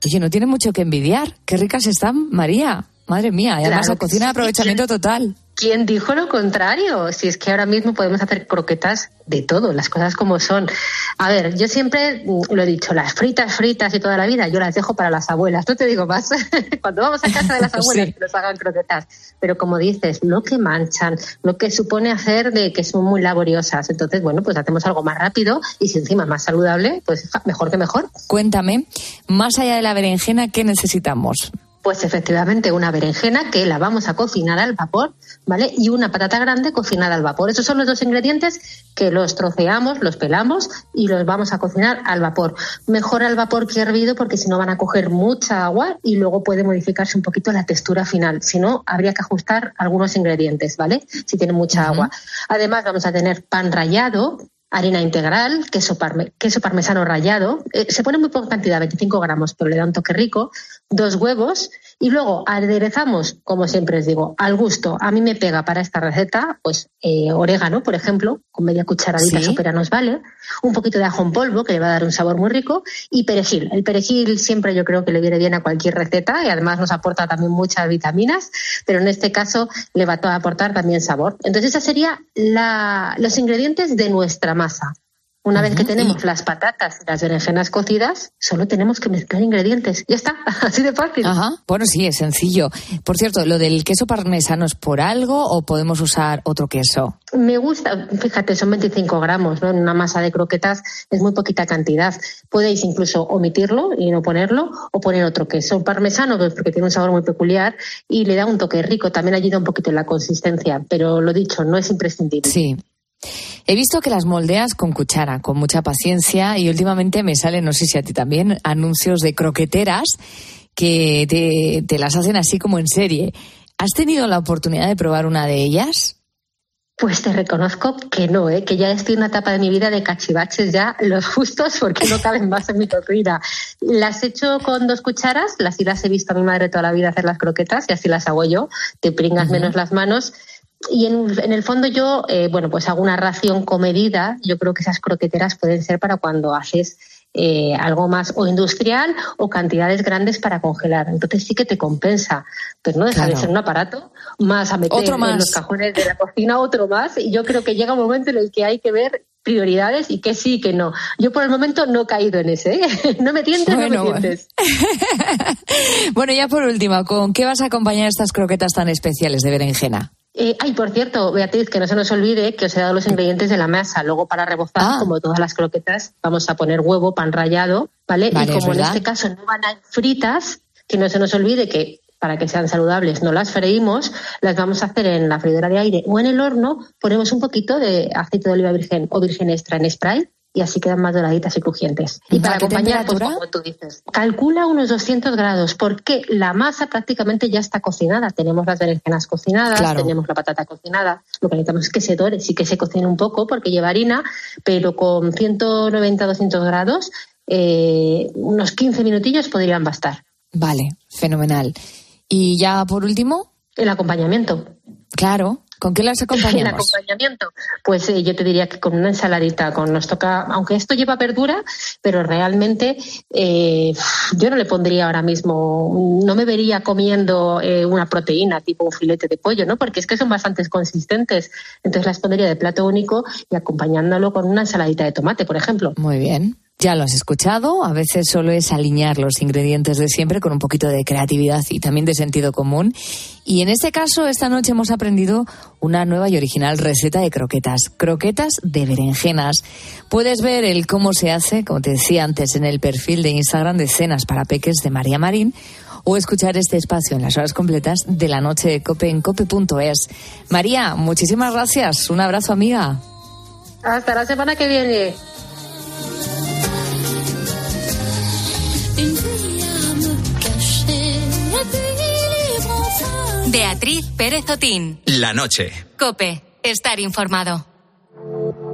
oye, no tienen mucho que envidiar. Qué ricas están, María. Madre mía, y además Claro la cocina de aprovechamiento total. ¿Quién dijo lo contrario? Si es que ahora mismo podemos hacer croquetas de todo, las cosas como son. A ver, yo siempre mm, lo he dicho, las fritas, fritas y toda la vida, yo las dejo para las abuelas. No te digo más. (laughs) Cuando vamos a casa de las (laughs) abuelas, que nos hagan croquetas. Pero como dices, lo que manchan, lo que supone hacer de que son muy laboriosas. Entonces, bueno, pues hacemos algo más rápido y si encima más saludable, pues mejor que mejor. Cuéntame, más allá de la berenjena, ¿qué necesitamos? Pues efectivamente una berenjena que la vamos a cocinar al vapor, ¿vale? Y una patata grande cocinada al vapor. Esos son los dos ingredientes que los troceamos, los pelamos y los vamos a cocinar al vapor. Mejor al vapor que hervido porque si no van a coger mucha agua y luego puede modificarse un poquito la textura final. Si no, habría que ajustar algunos ingredientes, ¿vale? Si tiene mucha agua. Además vamos a tener pan rallado, harina integral, queso, queso parmesano rallado. Eh, se pone muy poca cantidad, 25 gramos, pero le da un toque rico. Dos huevos y luego aderezamos, como siempre os digo, al gusto. A mí me pega para esta receta, pues eh, orégano, por ejemplo, con media cucharadita sopera nos vale. Un poquito de ajo en polvo, que le va a dar un sabor muy rico. Y perejil. El perejil siempre yo creo que le viene bien a cualquier receta y además nos aporta también muchas vitaminas, pero en este caso le va a aportar también sabor. Entonces, esos serían los ingredientes de nuestra masa. Una vez que tenemos las patatas y las berenjenas cocidas, solo tenemos que mezclar ingredientes. Ya está, (laughs) así de fácil. Ajá. Bueno, sí, es sencillo. Por cierto, ¿lo del queso parmesano es por algo o podemos usar otro queso? Me gusta, fíjate, son 25 gramos, ¿no? En una masa de croquetas es muy poquita cantidad. Podéis incluso omitirlo y no ponerlo o poner otro queso. Parmesano, pues, porque tiene un sabor muy peculiar y le da un toque rico. También ayuda un poquito en la consistencia, pero lo dicho, no es imprescindible. Sí. He visto que las moldeas con cuchara, con mucha paciencia, y últimamente me salen, no sé si a ti también, anuncios de croqueteras que te, las hacen así como en serie. ¿Has tenido la oportunidad de probar una de ellas? Pues te reconozco que no, ¿eh? que ya estoy en una etapa de mi vida de cachivaches ya los justos porque no caben más en mi cocina. Las he hecho con dos cucharas, las sí las he visto a mi madre toda la vida hacer las croquetas y así las hago yo. Te pringas menos las manos y en, el fondo yo, eh, bueno, pues hago una ración comedida. Yo creo que esas croqueteras pueden ser para cuando haces eh, algo más o industrial o cantidades grandes para congelar. Entonces sí que te compensa, pero no deja de ser un aparato más a meter en los cajones de la cocina otro más. Y yo creo que llega un momento en el que hay que ver prioridades y que sí que no. Yo por el momento no he caído en ese. ¿eh? (laughs) No me tientes, no me tientes. (laughs) bueno, ya por último, ¿con qué vas a acompañar estas croquetas tan especiales de berenjena? Eh, ay, por cierto, Beatriz, que no se nos olvide que os he dado los ingredientes de la masa. Luego, para rebozar, ah. como todas las croquetas, vamos a poner huevo, pan rallado, ¿vale? y como en este caso no van a ir fritas, que no se nos olvide que para que sean saludables no las freímos, las vamos a hacer en la freidora de aire o en el horno, ponemos un poquito de aceite de oliva virgen o virgen extra en spray y así quedan más doraditas y crujientes. Y para acompañar, pues como tú dices, calcula unos 200 grados, porque la masa prácticamente ya está cocinada. Tenemos las berenjenas cocinadas, tenemos la patata cocinada. Lo que necesitamos es que se dore, sí que se cocine un poco, porque lleva harina, pero con 190-200 grados, eh, unos 15 minutillos podrían bastar. Vale, fenomenal. Y ya por último. El acompañamiento. Claro, ¿Con qué las (laughs) acompañamos? El acompañamiento, pues eh, yo te diría que con una ensaladita, con nos toca, aunque esto lleva verdura, pero realmente eh, yo no le pondría ahora mismo, no me vería comiendo eh, una proteína tipo un filete de pollo, ¿no? Porque es que son bastante consistentes. Entonces las pondría de plato único y acompañándolo con una ensaladita de tomate, por ejemplo. Muy bien. Ya lo has escuchado, a veces solo es alinear los ingredientes de siempre con un poquito de creatividad y también de sentido común. Y en este caso, esta noche hemos aprendido una nueva y original receta de croquetas, croquetas de berenjenas. Puedes ver el cómo se hace, como te decía antes, en el perfil de Instagram de Cenas para Peques de María Marín o escuchar este espacio en las horas completas de la noche de cope en cope.es. María, muchísimas gracias. Un abrazo, amiga. Hasta la semana que viene. Beatriz Pérez Otín. La noche. Cope. Estar informado.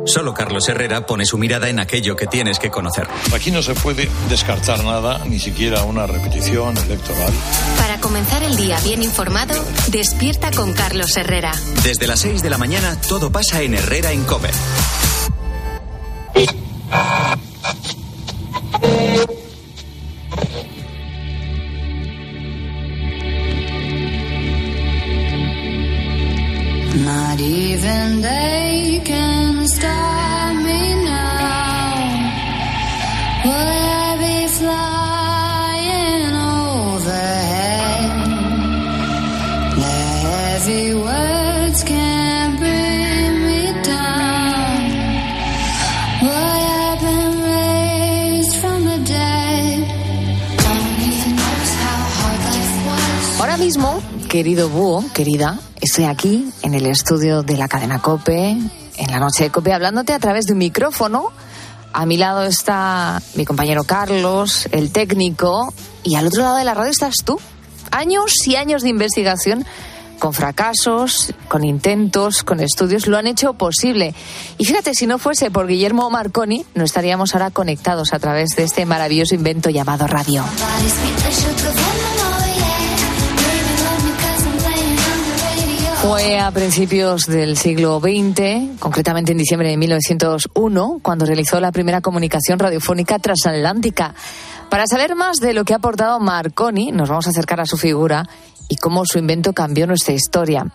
Solo Carlos Herrera pone su mirada en aquello que tienes que conocer. Aquí no se puede descartar nada, ni siquiera una repetición electoral. Para comenzar el día bien informado, despierta con Carlos Herrera. Desde las 6 de la mañana todo pasa en Herrera en Cope. Even they me now. Ahora mismo, querido búho, querida, estoy aquí en el estudio de la cadena Cope, en la noche de Cope, hablándote a través de un micrófono. A mi lado está mi compañero Carlos, el técnico, y al otro lado de la radio estás tú. Años y años de investigación con fracasos, con intentos, con estudios, lo han hecho posible. Y fíjate, si no fuese por Guillermo Marconi, no estaríamos ahora conectados a través de este maravilloso invento llamado radio. Fue a principios del siglo XX, concretamente en diciembre de 1901, cuando realizó la primera comunicación radiofónica transatlántica. Para saber más de lo que ha aportado Marconi, nos vamos a acercar a su figura y cómo su invento cambió nuestra historia.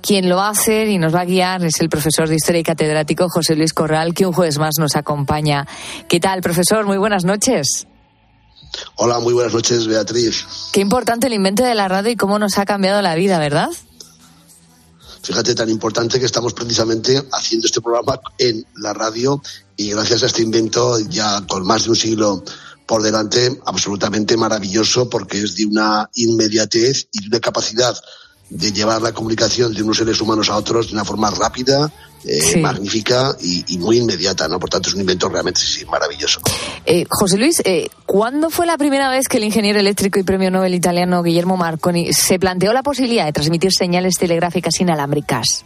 Quien lo hacer y nos va a guiar es el profesor de Historia y catedrático José Luis Corral, que un jueves más nos acompaña. ¿Qué tal, profesor? Muy buenas noches. Hola, muy buenas noches, Beatriz. Qué importante el invento de la radio y cómo nos ha cambiado la vida, ¿verdad? Fíjate, tan importante que estamos precisamente haciendo este programa en la radio y gracias a este invento, ya con más de un siglo por delante, absolutamente maravilloso porque es de una inmediatez y de una capacidad de llevar la comunicación de unos seres humanos a otros de una forma rápida, eh, Sí. magnífica y, y muy inmediata, ¿no? Por tanto, es un invento realmente sí, maravilloso. Eh, José Luis, eh, ¿cuándo fue la primera vez que el ingeniero eléctrico y premio Nobel italiano Guillermo Marconi se planteó la posibilidad de transmitir señales telegráficas inalámbricas?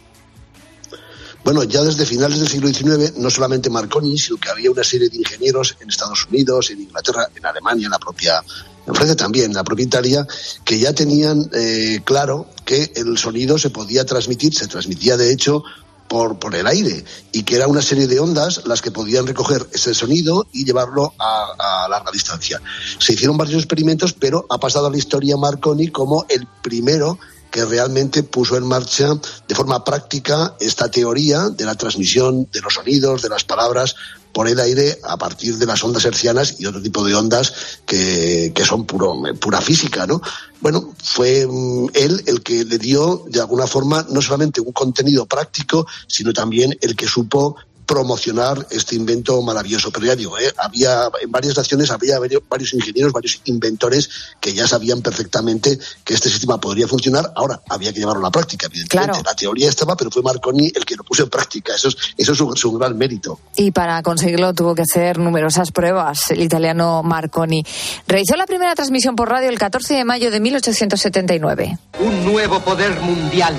Bueno, ya desde finales del siglo XIX, no solamente Marconi, sino que había una serie de ingenieros en Estados Unidos, en Inglaterra, en Alemania, en la propia, en Francia también, la propia Italia, que ya tenían eh, claro que el sonido se podía transmitir, se transmitía de hecho por, por el aire, y que era una serie de ondas las que podían recoger ese sonido y llevarlo a larga distancia. Se hicieron varios experimentos, pero ha pasado a la historia Marconi como el primero que realmente puso en marcha de forma práctica esta teoría de la transmisión de los sonidos, de las palabras por el aire a partir de las ondas hercianas y otro tipo de ondas que, que son puro, pura física, ¿no? Bueno, fue mm, él el que le dio de alguna forma no solamente un contenido práctico, sino también el que supo promocionar este invento maravilloso. Pero ya digo, ¿eh? había en varias naciones había varios ingenieros, varios inventores que ya sabían perfectamente que este sistema podría funcionar. Ahora había que llevarlo a la práctica, evidentemente. Claro. La teoría estaba, pero fue Marconi el que lo puso en práctica. Eso es, eso es un, es un gran mérito. Y para conseguirlo tuvo que hacer numerosas pruebas el italiano Marconi. Realizó la primera transmisión por radio el 14 de mayo de 1879. Un nuevo poder mundial.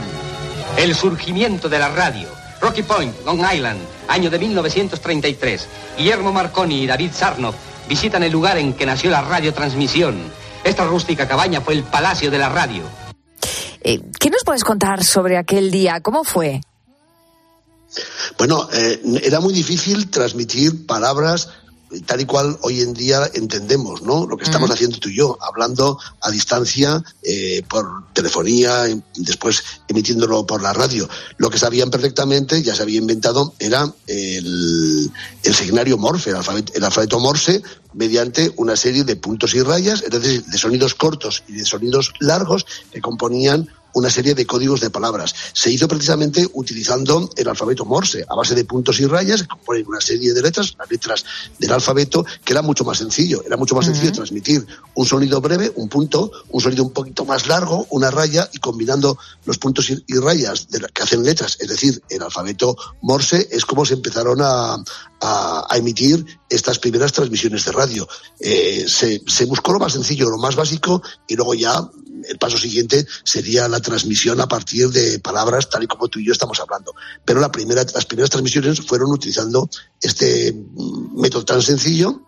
El surgimiento de la radio. Rocky Point, Long Island, año de 1933. Guillermo Marconi y David Sarnoff visitan el lugar en que nació la radiotransmisión. Esta rústica cabaña fue el Palacio de la Radio. Eh, ¿Qué nos puedes contar sobre aquel día? ¿Cómo fue? Bueno, eh, era muy difícil transmitir palabras tal y cual hoy en día entendemos, ¿no? Lo que estamos haciendo tú y yo, hablando a distancia eh, por telefonía, y después emitiéndolo por la radio. Lo que sabían perfectamente, ya se había inventado, era el, el signario Morse, el alfabeto, el alfabeto Morse, mediante una serie de puntos y rayas, es decir, de sonidos cortos y de sonidos largos que componían una serie de códigos de palabras. Se hizo precisamente utilizando el alfabeto Morse, a base de puntos y rayas, que componen una serie de letras, las letras del alfabeto, que era mucho más sencillo. Era mucho más sencillo transmitir un sonido breve, un punto, un sonido un poquito más largo, una raya, y combinando los puntos y, y rayas de la- que hacen letras, es decir, el alfabeto Morse, es como se empezaron a, a- a emitir estas primeras transmisiones de radio. Eh, se, se buscó lo más sencillo, lo más básico, y luego ya el paso siguiente sería la transmisión a partir de palabras tal y como tú y yo estamos hablando. Pero la primera, las primeras transmisiones fueron utilizando este método tan sencillo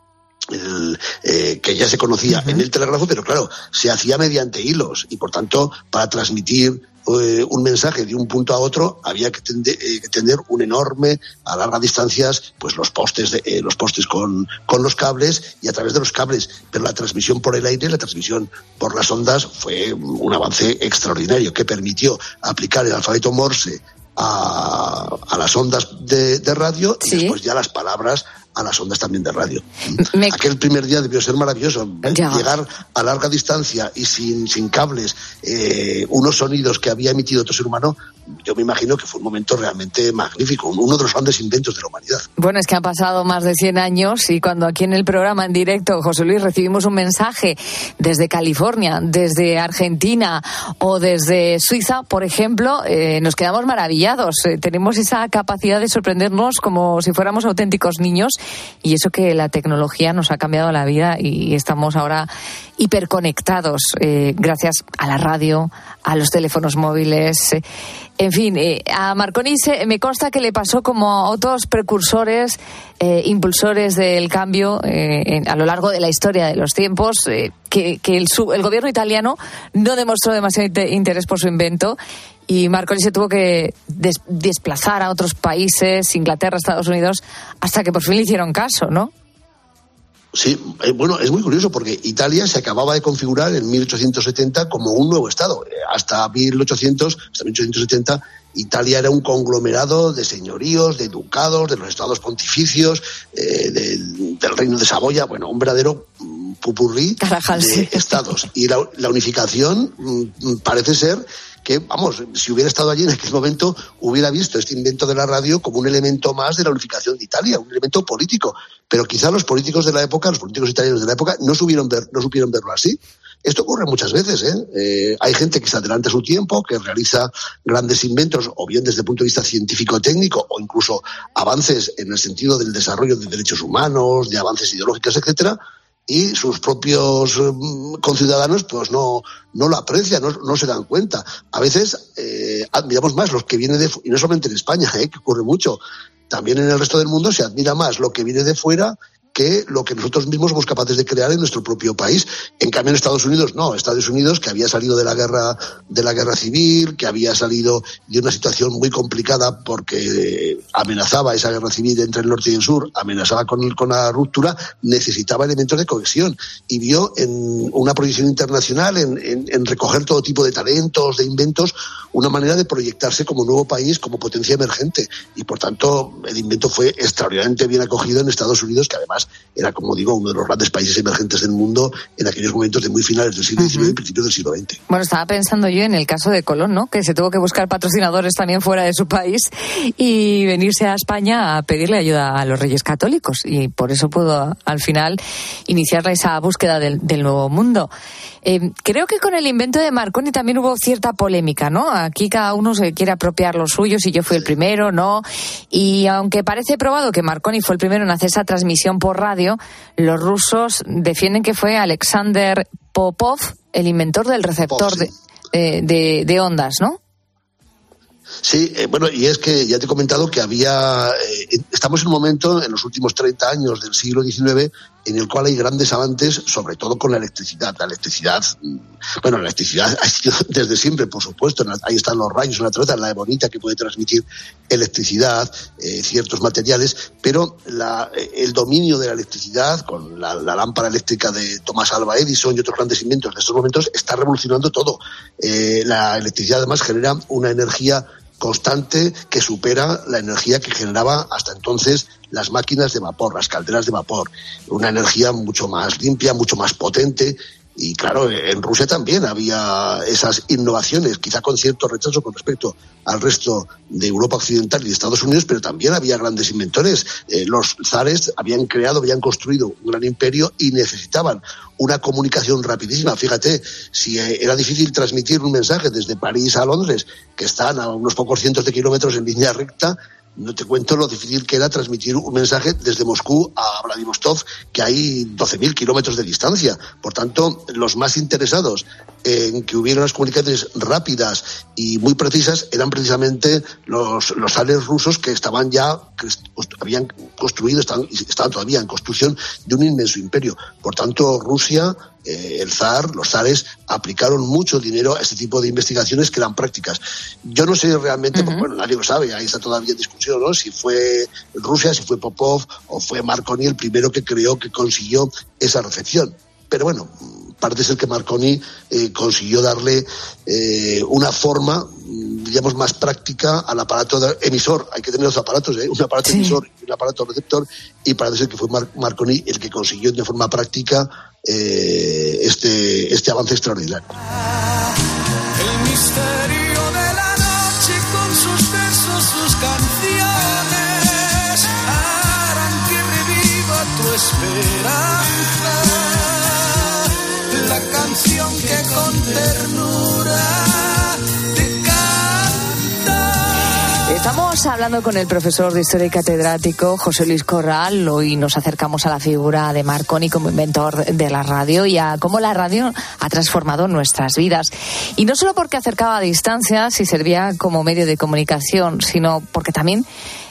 el, eh, que ya se conocía en el telégrafo, pero claro, se hacía mediante hilos y por tanto para transmitir eh, un mensaje de un punto a otro había que, tende- eh, que tener un enorme a largas distancias pues los postes de, eh, los postes con, con los cables y a través de los cables. Pero la transmisión por el aire la transmisión por las ondas fue un avance extraordinario que permitió aplicar el alfabeto Morse a, a las ondas de, de radio y después ya las palabras a las ondas también de radio. (laughs) Aquel primer día debió ser maravilloso. Llegar a larga distancia y sin, sin cables, eh, unos sonidos que había emitido otro ser humano, yo me imagino que fue un momento realmente magnífico, uno de los grandes inventos de la humanidad. Bueno, es que han pasado más de 100 años y cuando aquí en el programa en directo, José Luis, recibimos un mensaje desde California, desde Argentina o desde Suiza, por ejemplo, eh, nos quedamos maravillados. Eh, tenemos esa capacidad de sorprendernos como si fuéramos auténticos niños y eso que la tecnología nos ha cambiado la vida y estamos ahora hiperconectados eh, gracias a la radio, a los teléfonos móviles. en fin, eh, a Marconi se- me consta que le pasó como a otros precursores, eh, impulsores del cambio eh, en- a lo largo de la historia de los tiempos, eh, que, que el, el gobierno italiano no demostró demasiado inte- interés por su invento y Marconi se tuvo que des- desplazar a otros países, Inglaterra, Estados Unidos, hasta que por fin le hicieron caso, ¿no? Sí, eh, bueno, es muy curioso porque Italia se acababa de configurar en 1870 como un nuevo Estado. Eh, Hasta 1800, hasta 1870, Italia era un conglomerado de señoríos, de ducados, de los estados pontificios, eh, del, del reino de Saboya, bueno, un verdadero mm, pupurrí de estados. Y la, la unificación mm, mm, parece ser que, vamos, si hubiera estado allí en aquel momento, hubiera visto este invento de la radio como un elemento más de la unificación de Italia, un elemento político. Pero quizá los políticos de la época, los políticos italianos de la época, no ver, no supieron verlo así. Esto ocurre muchas veces. ¿eh? Eh, hay gente que se adelanta su tiempo, que realiza grandes inventos, o bien desde el punto de vista científico-técnico, o incluso avances en el sentido del desarrollo de derechos humanos, de avances ideológicos, etcétera, y sus propios mm, conciudadanos pues no, no lo aprecian, no, no se dan cuenta. A veces eh, admiramos más los que vienen de y no solamente en España, (laughs) eh, que ocurre mucho, también en el resto del mundo se admira más lo que viene de fuera que lo que nosotros mismos somos capaces de crear en nuestro propio país. En cambio, en Estados Unidos, no. Estados Unidos, que había salido de la guerra, de la guerra civil, que había salido de una situación muy complicada porque amenazaba esa guerra civil entre el norte y el sur, amenazaba con, con la ruptura, necesitaba elementos de cohesión y vio en una proyección internacional, en recoger todo tipo de talentos, de inventos, una manera de proyectarse como nuevo país, como potencia emergente. Y por tanto, el invento fue extraordinariamente bien acogido en Estados Unidos, que además era, como digo, uno de los grandes países emergentes del mundo en aquellos momentos de muy finales del siglo XIX y principios del siglo XX. Bueno, estaba pensando yo en el caso de Colón, ¿no? Que se tuvo que buscar patrocinadores también fuera de su país y venirse a España a pedirle ayuda a los reyes católicos. Y por eso pudo al final iniciar esa búsqueda del, del nuevo mundo. Eh, creo que con el invento de Marconi también hubo cierta polémica, ¿no? Aquí cada uno se quiere apropiar lo suyo, si yo fui el primero, no. Y aunque parece probado que Marconi fue el primero en hacer esa transmisión por radio, los rusos defienden que fue Alexander Popov el inventor del receptor de, eh, de- de ondas, ¿no? Sí, eh, bueno, y es que ya te he comentado que había. eh, estamos en un momento, en los últimos 30 años del siglo XIX, en el cual hay grandes avances, sobre todo con la electricidad. La electricidad, mm, bueno, la electricidad (laughs) ha sido desde siempre, por supuesto. Ahí están los rayos, la trota, la bonita que puede transmitir electricidad, eh, ciertos materiales, pero el dominio de la electricidad, con la, la lámpara eléctrica de Thomas Alva Edison y otros grandes inventos de estos momentos, está revolucionando todo. Eh, la electricidad además genera una energía constante que supera la energía que generaba hasta entonces las máquinas de vapor, las calderas de vapor. Una energía mucho más limpia, mucho más potente. Y claro, en Rusia también había esas innovaciones, quizá con cierto rechazo con respecto al resto de Europa Occidental y de Estados Unidos, pero también había grandes inventores. Eh, los zares habían creado, habían construido un gran imperio y necesitaban una comunicación rapidísima. Fíjate, si eh, era difícil transmitir un mensaje desde París a Londres, que están a unos pocos cientos de kilómetros en línea recta, no te cuento lo difícil que era transmitir un mensaje desde Moscú a Vladivostok, que hay 12.000 kilómetros de distancia. Por tanto, los más interesados en que hubiera unas comunicaciones rápidas y muy precisas eran precisamente los, los zares rusos que estaban ya, que habían construido, estaban, estaban todavía en construcción de un inmenso imperio. Por tanto, Rusia, eh, el zar, los zares aplicaron mucho dinero a este tipo de investigaciones que eran prácticas. Yo no sé realmente, porque, bueno, nadie lo sabe, ahí está todavía en discusión, ¿no? Si fue Rusia, si fue Popov o fue Marconi el primero que creó que consiguió esa recepción. Pero bueno, parece ser que Marconi eh, consiguió darle eh, una forma digamos, más práctica al aparato de emisor. Hay que tener dos aparatos, ¿eh? un aparato emisor y un aparato receptor, y parece ser que fue Mar- Marconi el que consiguió de forma práctica eh, este, este avance extraordinario. El misterio de la noche con sus versos, sus canciones harán que reviva tu esperanza. La canción que con Estamos hablando con el profesor de Historia y catedrático José Luis Corral. Hoy nos acercamos a la figura de Marconi como inventor de la radio y a cómo la radio ha transformado nuestras vidas. Y no solo porque acercaba a distancias y servía como medio de comunicación, sino porque también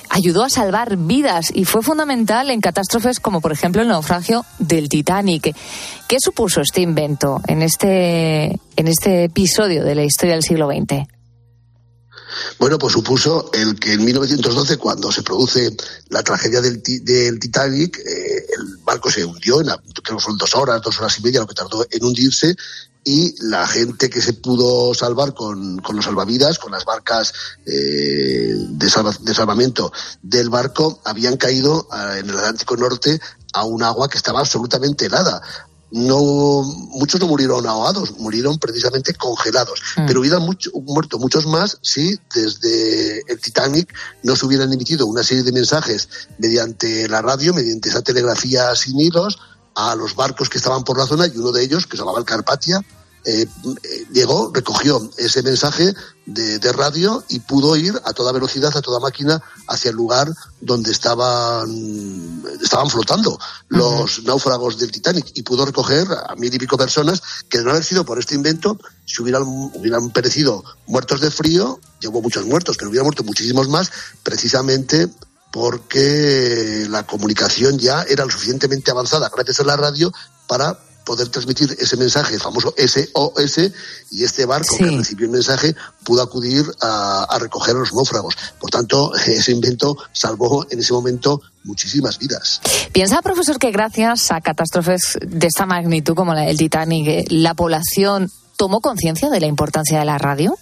ayudó a salvar vidas y fue fundamental en catástrofes como por ejemplo el naufragio del Titanic. ¿Qué supuso este invento en este, en este episodio de la historia del siglo XX? Bueno, pues supuso el que en 1912, cuando se produce la tragedia del, del Titanic, eh, el barco se hundió, en la- creo que son dos horas, dos horas y media lo que tardó en hundirse, y la gente que se pudo salvar con, los salvavidas, con las barcas eh, de, salva- de salvamento del barco, habían caído ah, en el Atlántico Norte a un agua que estaba absolutamente helada no muchos no murieron ahogados, murieron precisamente congelados, pero hubieran mucho- muerto muchos más si desde el Titanic no se hubieran emitido una serie de mensajes mediante la radio, mediante esa telegrafía sin hilos a los barcos que estaban por la zona y uno de ellos, que se llamaba el Carpatia, eh, llegó, recogió ese mensaje de, de radio y pudo ir a toda velocidad, a toda máquina, hacia el lugar donde estaban, estaban flotando los náufragos del Titanic. Y pudo recoger a mil y pico personas que de no haber sido por este invento, si hubieran, hubieran perecido muertos de frío, ya hubo muchos muertos, pero hubieran muerto muchísimos más, precisamente porque la comunicación ya era lo suficientemente avanzada gracias a la radio para poder transmitir ese mensaje, el famoso SOS, y este barco que recibió el mensaje pudo acudir a, a recoger a los náufragos. Por tanto, (laughs) ese invento salvó en ese momento muchísimas vidas. Piensa, profesor, que gracias a catástrofes de esta magnitud como la del Titanic, eh, la población tomó conciencia de la importancia de la radio.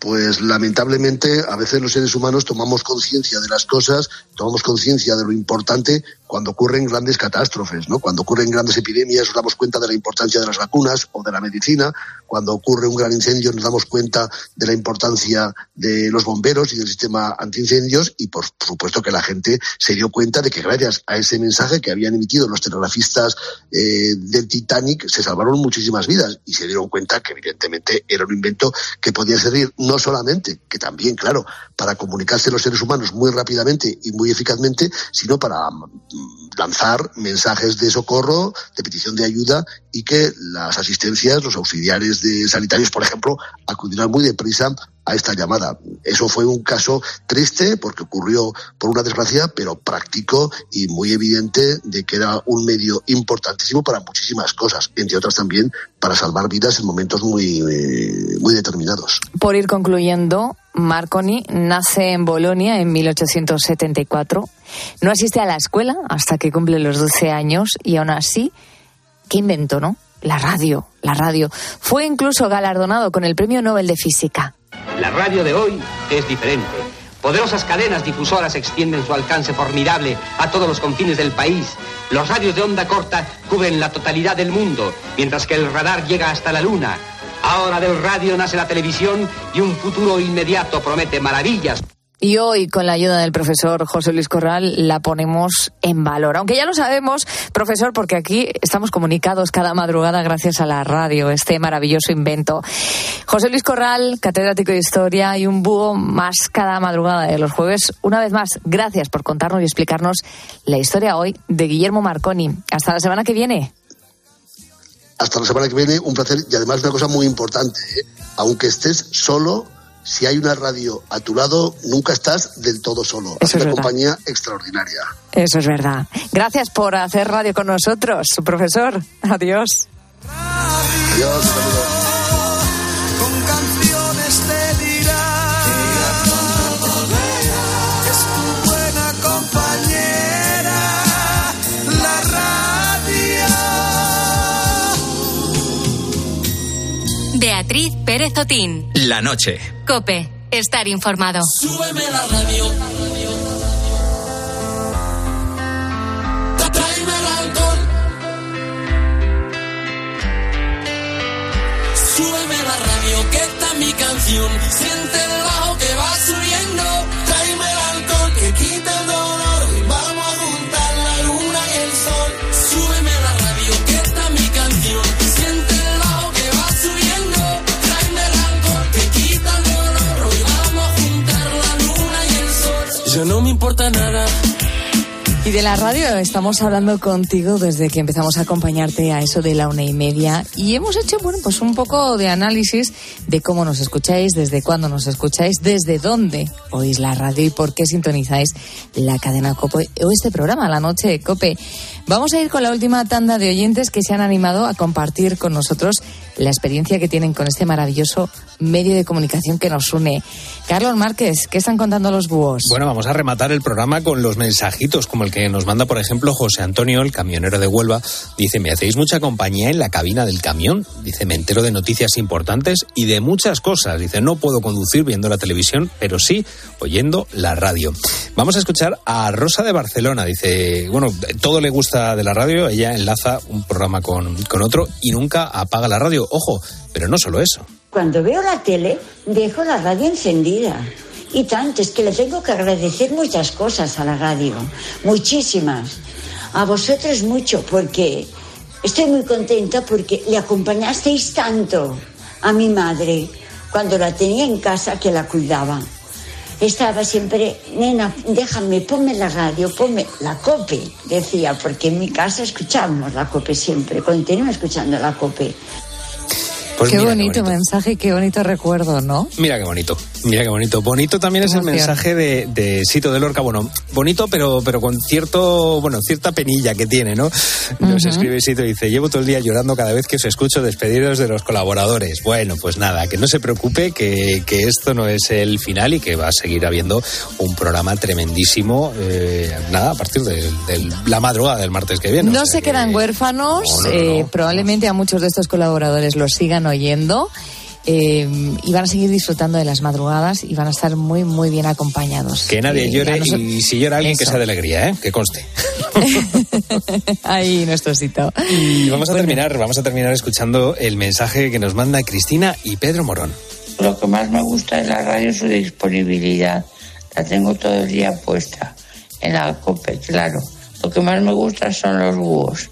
pues lamentablemente a veces los seres humanos tomamos conciencia de las cosas, tomamos conciencia de lo importante cuando ocurren grandes catástrofes, ¿no? Cuando ocurren grandes epidemias nos damos cuenta de la importancia de las vacunas o de la medicina, cuando ocurre un gran incendio nos damos cuenta de la importancia de los bomberos y del sistema antiincendios. Y por supuesto que la gente se dio cuenta de que gracias a ese mensaje que habían emitido los telegrafistas eh, del Titanic se salvaron muchísimas vidas. Y se dieron cuenta que evidentemente era un invento que podía servir no solamente, que también, claro, para comunicarse los seres humanos muy rápidamente y muy eficazmente, sino para mm, lanzar mensajes de socorro, de petición de ayuda y que las asistencias, los auxiliares de sanitarios, por ejemplo, acudieran muy deprisa a esta llamada. Eso fue un caso triste porque ocurrió por una desgracia, pero práctico y muy evidente de que era un medio importantísimo para muchísimas cosas, entre otras también para salvar vidas en momentos muy, eh, muy determinados. Por ir concluyendo, Marconi nace en Bolonia en 1874. No asiste a la escuela hasta que cumple los 12 años y aún así, ¿qué inventó, no? La radio, la radio. Fue incluso galardonado con el Premio Nobel de Física. La radio de hoy es diferente. Poderosas cadenas difusoras extienden su alcance formidable a todos los confines del país. Los radios de onda corta cubren la totalidad del mundo, mientras que el radar llega hasta la luna. Ahora del radio nace la televisión y un futuro inmediato promete maravillas. Y hoy, con la ayuda del profesor José Luis Corral, la ponemos en valor. Aunque ya lo sabemos, profesor, porque aquí estamos comunicados cada madrugada gracias a la radio, este maravilloso invento. José Luis Corral, catedrático de Historia y un búho más cada madrugada de los jueves. Una vez más, gracias por contarnos y explicarnos la historia hoy de Guillermo Marconi. Hasta la semana que viene. Hasta la semana que viene, un placer y además una cosa muy importante, ¿eh? aunque estés solo, si hay una radio a tu lado, nunca estás del todo solo. Eso es una verdad. compañía extraordinaria. Eso es verdad. Gracias por hacer radio con nosotros, profesor. Adiós. Adiós, saludos. Beatriz Pérez Otín. La noche. Cope, estar informado. Súbeme la radio. Tráeme el alcohol. Súbeme la radio, que esta es mi canción. Siente el bajo que va subiendo. Tráeme no me importa nada. Y de la radio estamos hablando contigo desde que empezamos a acompañarte a eso de la una y media y hemos hecho, bueno, pues un poco de análisis de cómo nos escucháis, desde cuándo nos escucháis, desde dónde oís la radio y por qué sintonizáis la cadena COPE o este programa, La Noche de COPE. Vamos a ir con la última tanda de oyentes que se han animado a compartir con nosotros la experiencia que tienen con este maravilloso medio de comunicación que nos une. Carlos Márquez, ¿qué están contando los búhos? Bueno, vamos a rematar el programa con los mensajitos, como el que nos manda, por ejemplo, José Antonio, el camionero de Huelva. Dice, me hacéis mucha compañía en la cabina del camión. Dice, me entero de noticias importantes y de muchas cosas. Dice, no puedo conducir viendo la televisión, pero sí oyendo la radio. Vamos a escuchar a Rosa de Barcelona. Dice, bueno, todo le gusta de la radio. Ella enlaza un programa con, con otro y nunca apaga la radio. Ojo, pero no solo eso. Cuando veo la tele, dejo la radio encendida. Y tanto, es que le tengo que agradecer muchas cosas a la radio, muchísimas. A vosotros mucho, porque estoy muy contenta porque le acompañasteis tanto a mi madre cuando la tenía en casa que la cuidaba. Estaba siempre, nena, déjame, ponme la radio, ponme la cope, decía, porque en mi casa escuchábamos la cope siempre, continuo escuchando la cope. Pues qué mira, bonito mensaje, qué bonito recuerdo, ¿no? Mira qué bonito, mira qué bonito. Bonito también es el mensaje de, de Sito de Lorca. Bueno, bonito, pero, pero con cierto, bueno, cierta penilla que tiene, ¿no? Nos escribe Sito y dice, llevo todo el día llorando cada vez que os escucho despedidos de los colaboradores. Bueno, pues nada, que no se preocupe, que, que esto no es el final y que va a seguir habiendo un programa tremendísimo, eh, nada, a partir de, de la madrugada del martes que viene. No O sea se que- quedan huérfanos, No, no, no, eh, probablemente a muchos de estos colaboradores los sigan oyendo eh, y van a seguir disfrutando de las madrugadas y van a estar muy, muy bien acompañados. Que nadie Eh, llore y si llora alguien que Eso. sea de alegría, ¿eh? Que conste. (laughs) Ahí nuestro sitio. Y vamos a terminar, vamos a terminar escuchando el mensaje que nos manda Cristina y Pedro Morón. Lo que más me gusta de la radio es su disponibilidad. La tengo todo el día puesta en la COPE, claro. Lo que más me gusta son los búhos,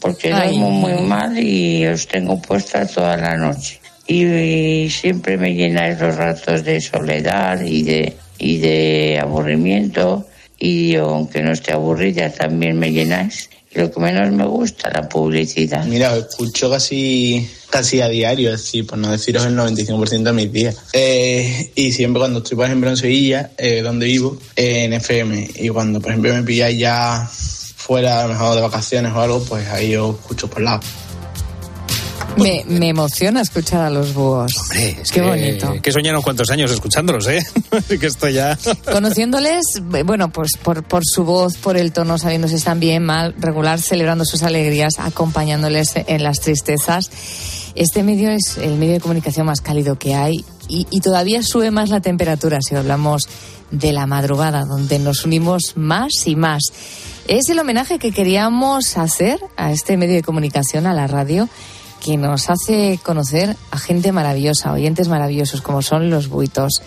porque Ay. duermo muy mal y os tengo puesta toda la noche. Y, y siempre me llenáis los ratos de soledad y de, y de aburrimiento. Y aunque no esté aburrida, también me llenáis. Lo que menos me gusta, la publicidad. Mira, escucho casi, casi a diario, es decir, por no deciros el 95% de mis días. Eh, y siempre cuando estoy, por ejemplo, en Sevilla, eh, donde vivo, eh, en FM, y cuando, por ejemplo, me pilláis ya fuera, a lo mejor de vacaciones o algo, pues ahí os escucho por lado. Me, me emociona escuchar a los búhos. Hombre, es Qué que, bonito. Que soñan unos cuantos años escuchándolos, ¿eh? (laughs) Así que esto ya. Conociéndoles, bueno, pues por, por su voz, por el tono, sabiendo si están bien, mal, regular, celebrando sus alegrías, acompañándoles en las tristezas. Este medio es el medio de comunicación más cálido que hay y, y todavía sube más la temperatura si hablamos de la madrugada, donde nos unimos más y más. Es el homenaje que queríamos hacer a este medio de comunicación, a la radio, que nos hace conocer a gente maravillosa, oyentes maravillosos como son los buitos.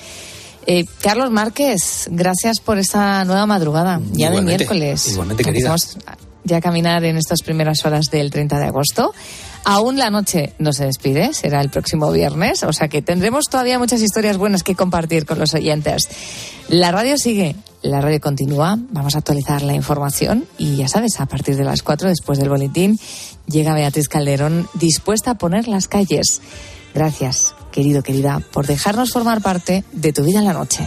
Eh, Carlos Márquez, gracias por esta nueva madrugada, ya de miércoles. igualmente, querida. Empezamos ya a caminar en estas primeras horas del 30 de agosto. Aún la noche no se despide, será el próximo viernes, o sea que tendremos todavía muchas historias buenas que compartir con los oyentes. La radio sigue, la radio continúa, vamos a actualizar la información y ya sabes, a partir de las 4 después del boletín llega Beatriz Calderón dispuesta a poner las calles. Gracias, querido, querida, por dejarnos formar parte de tu vida en la noche.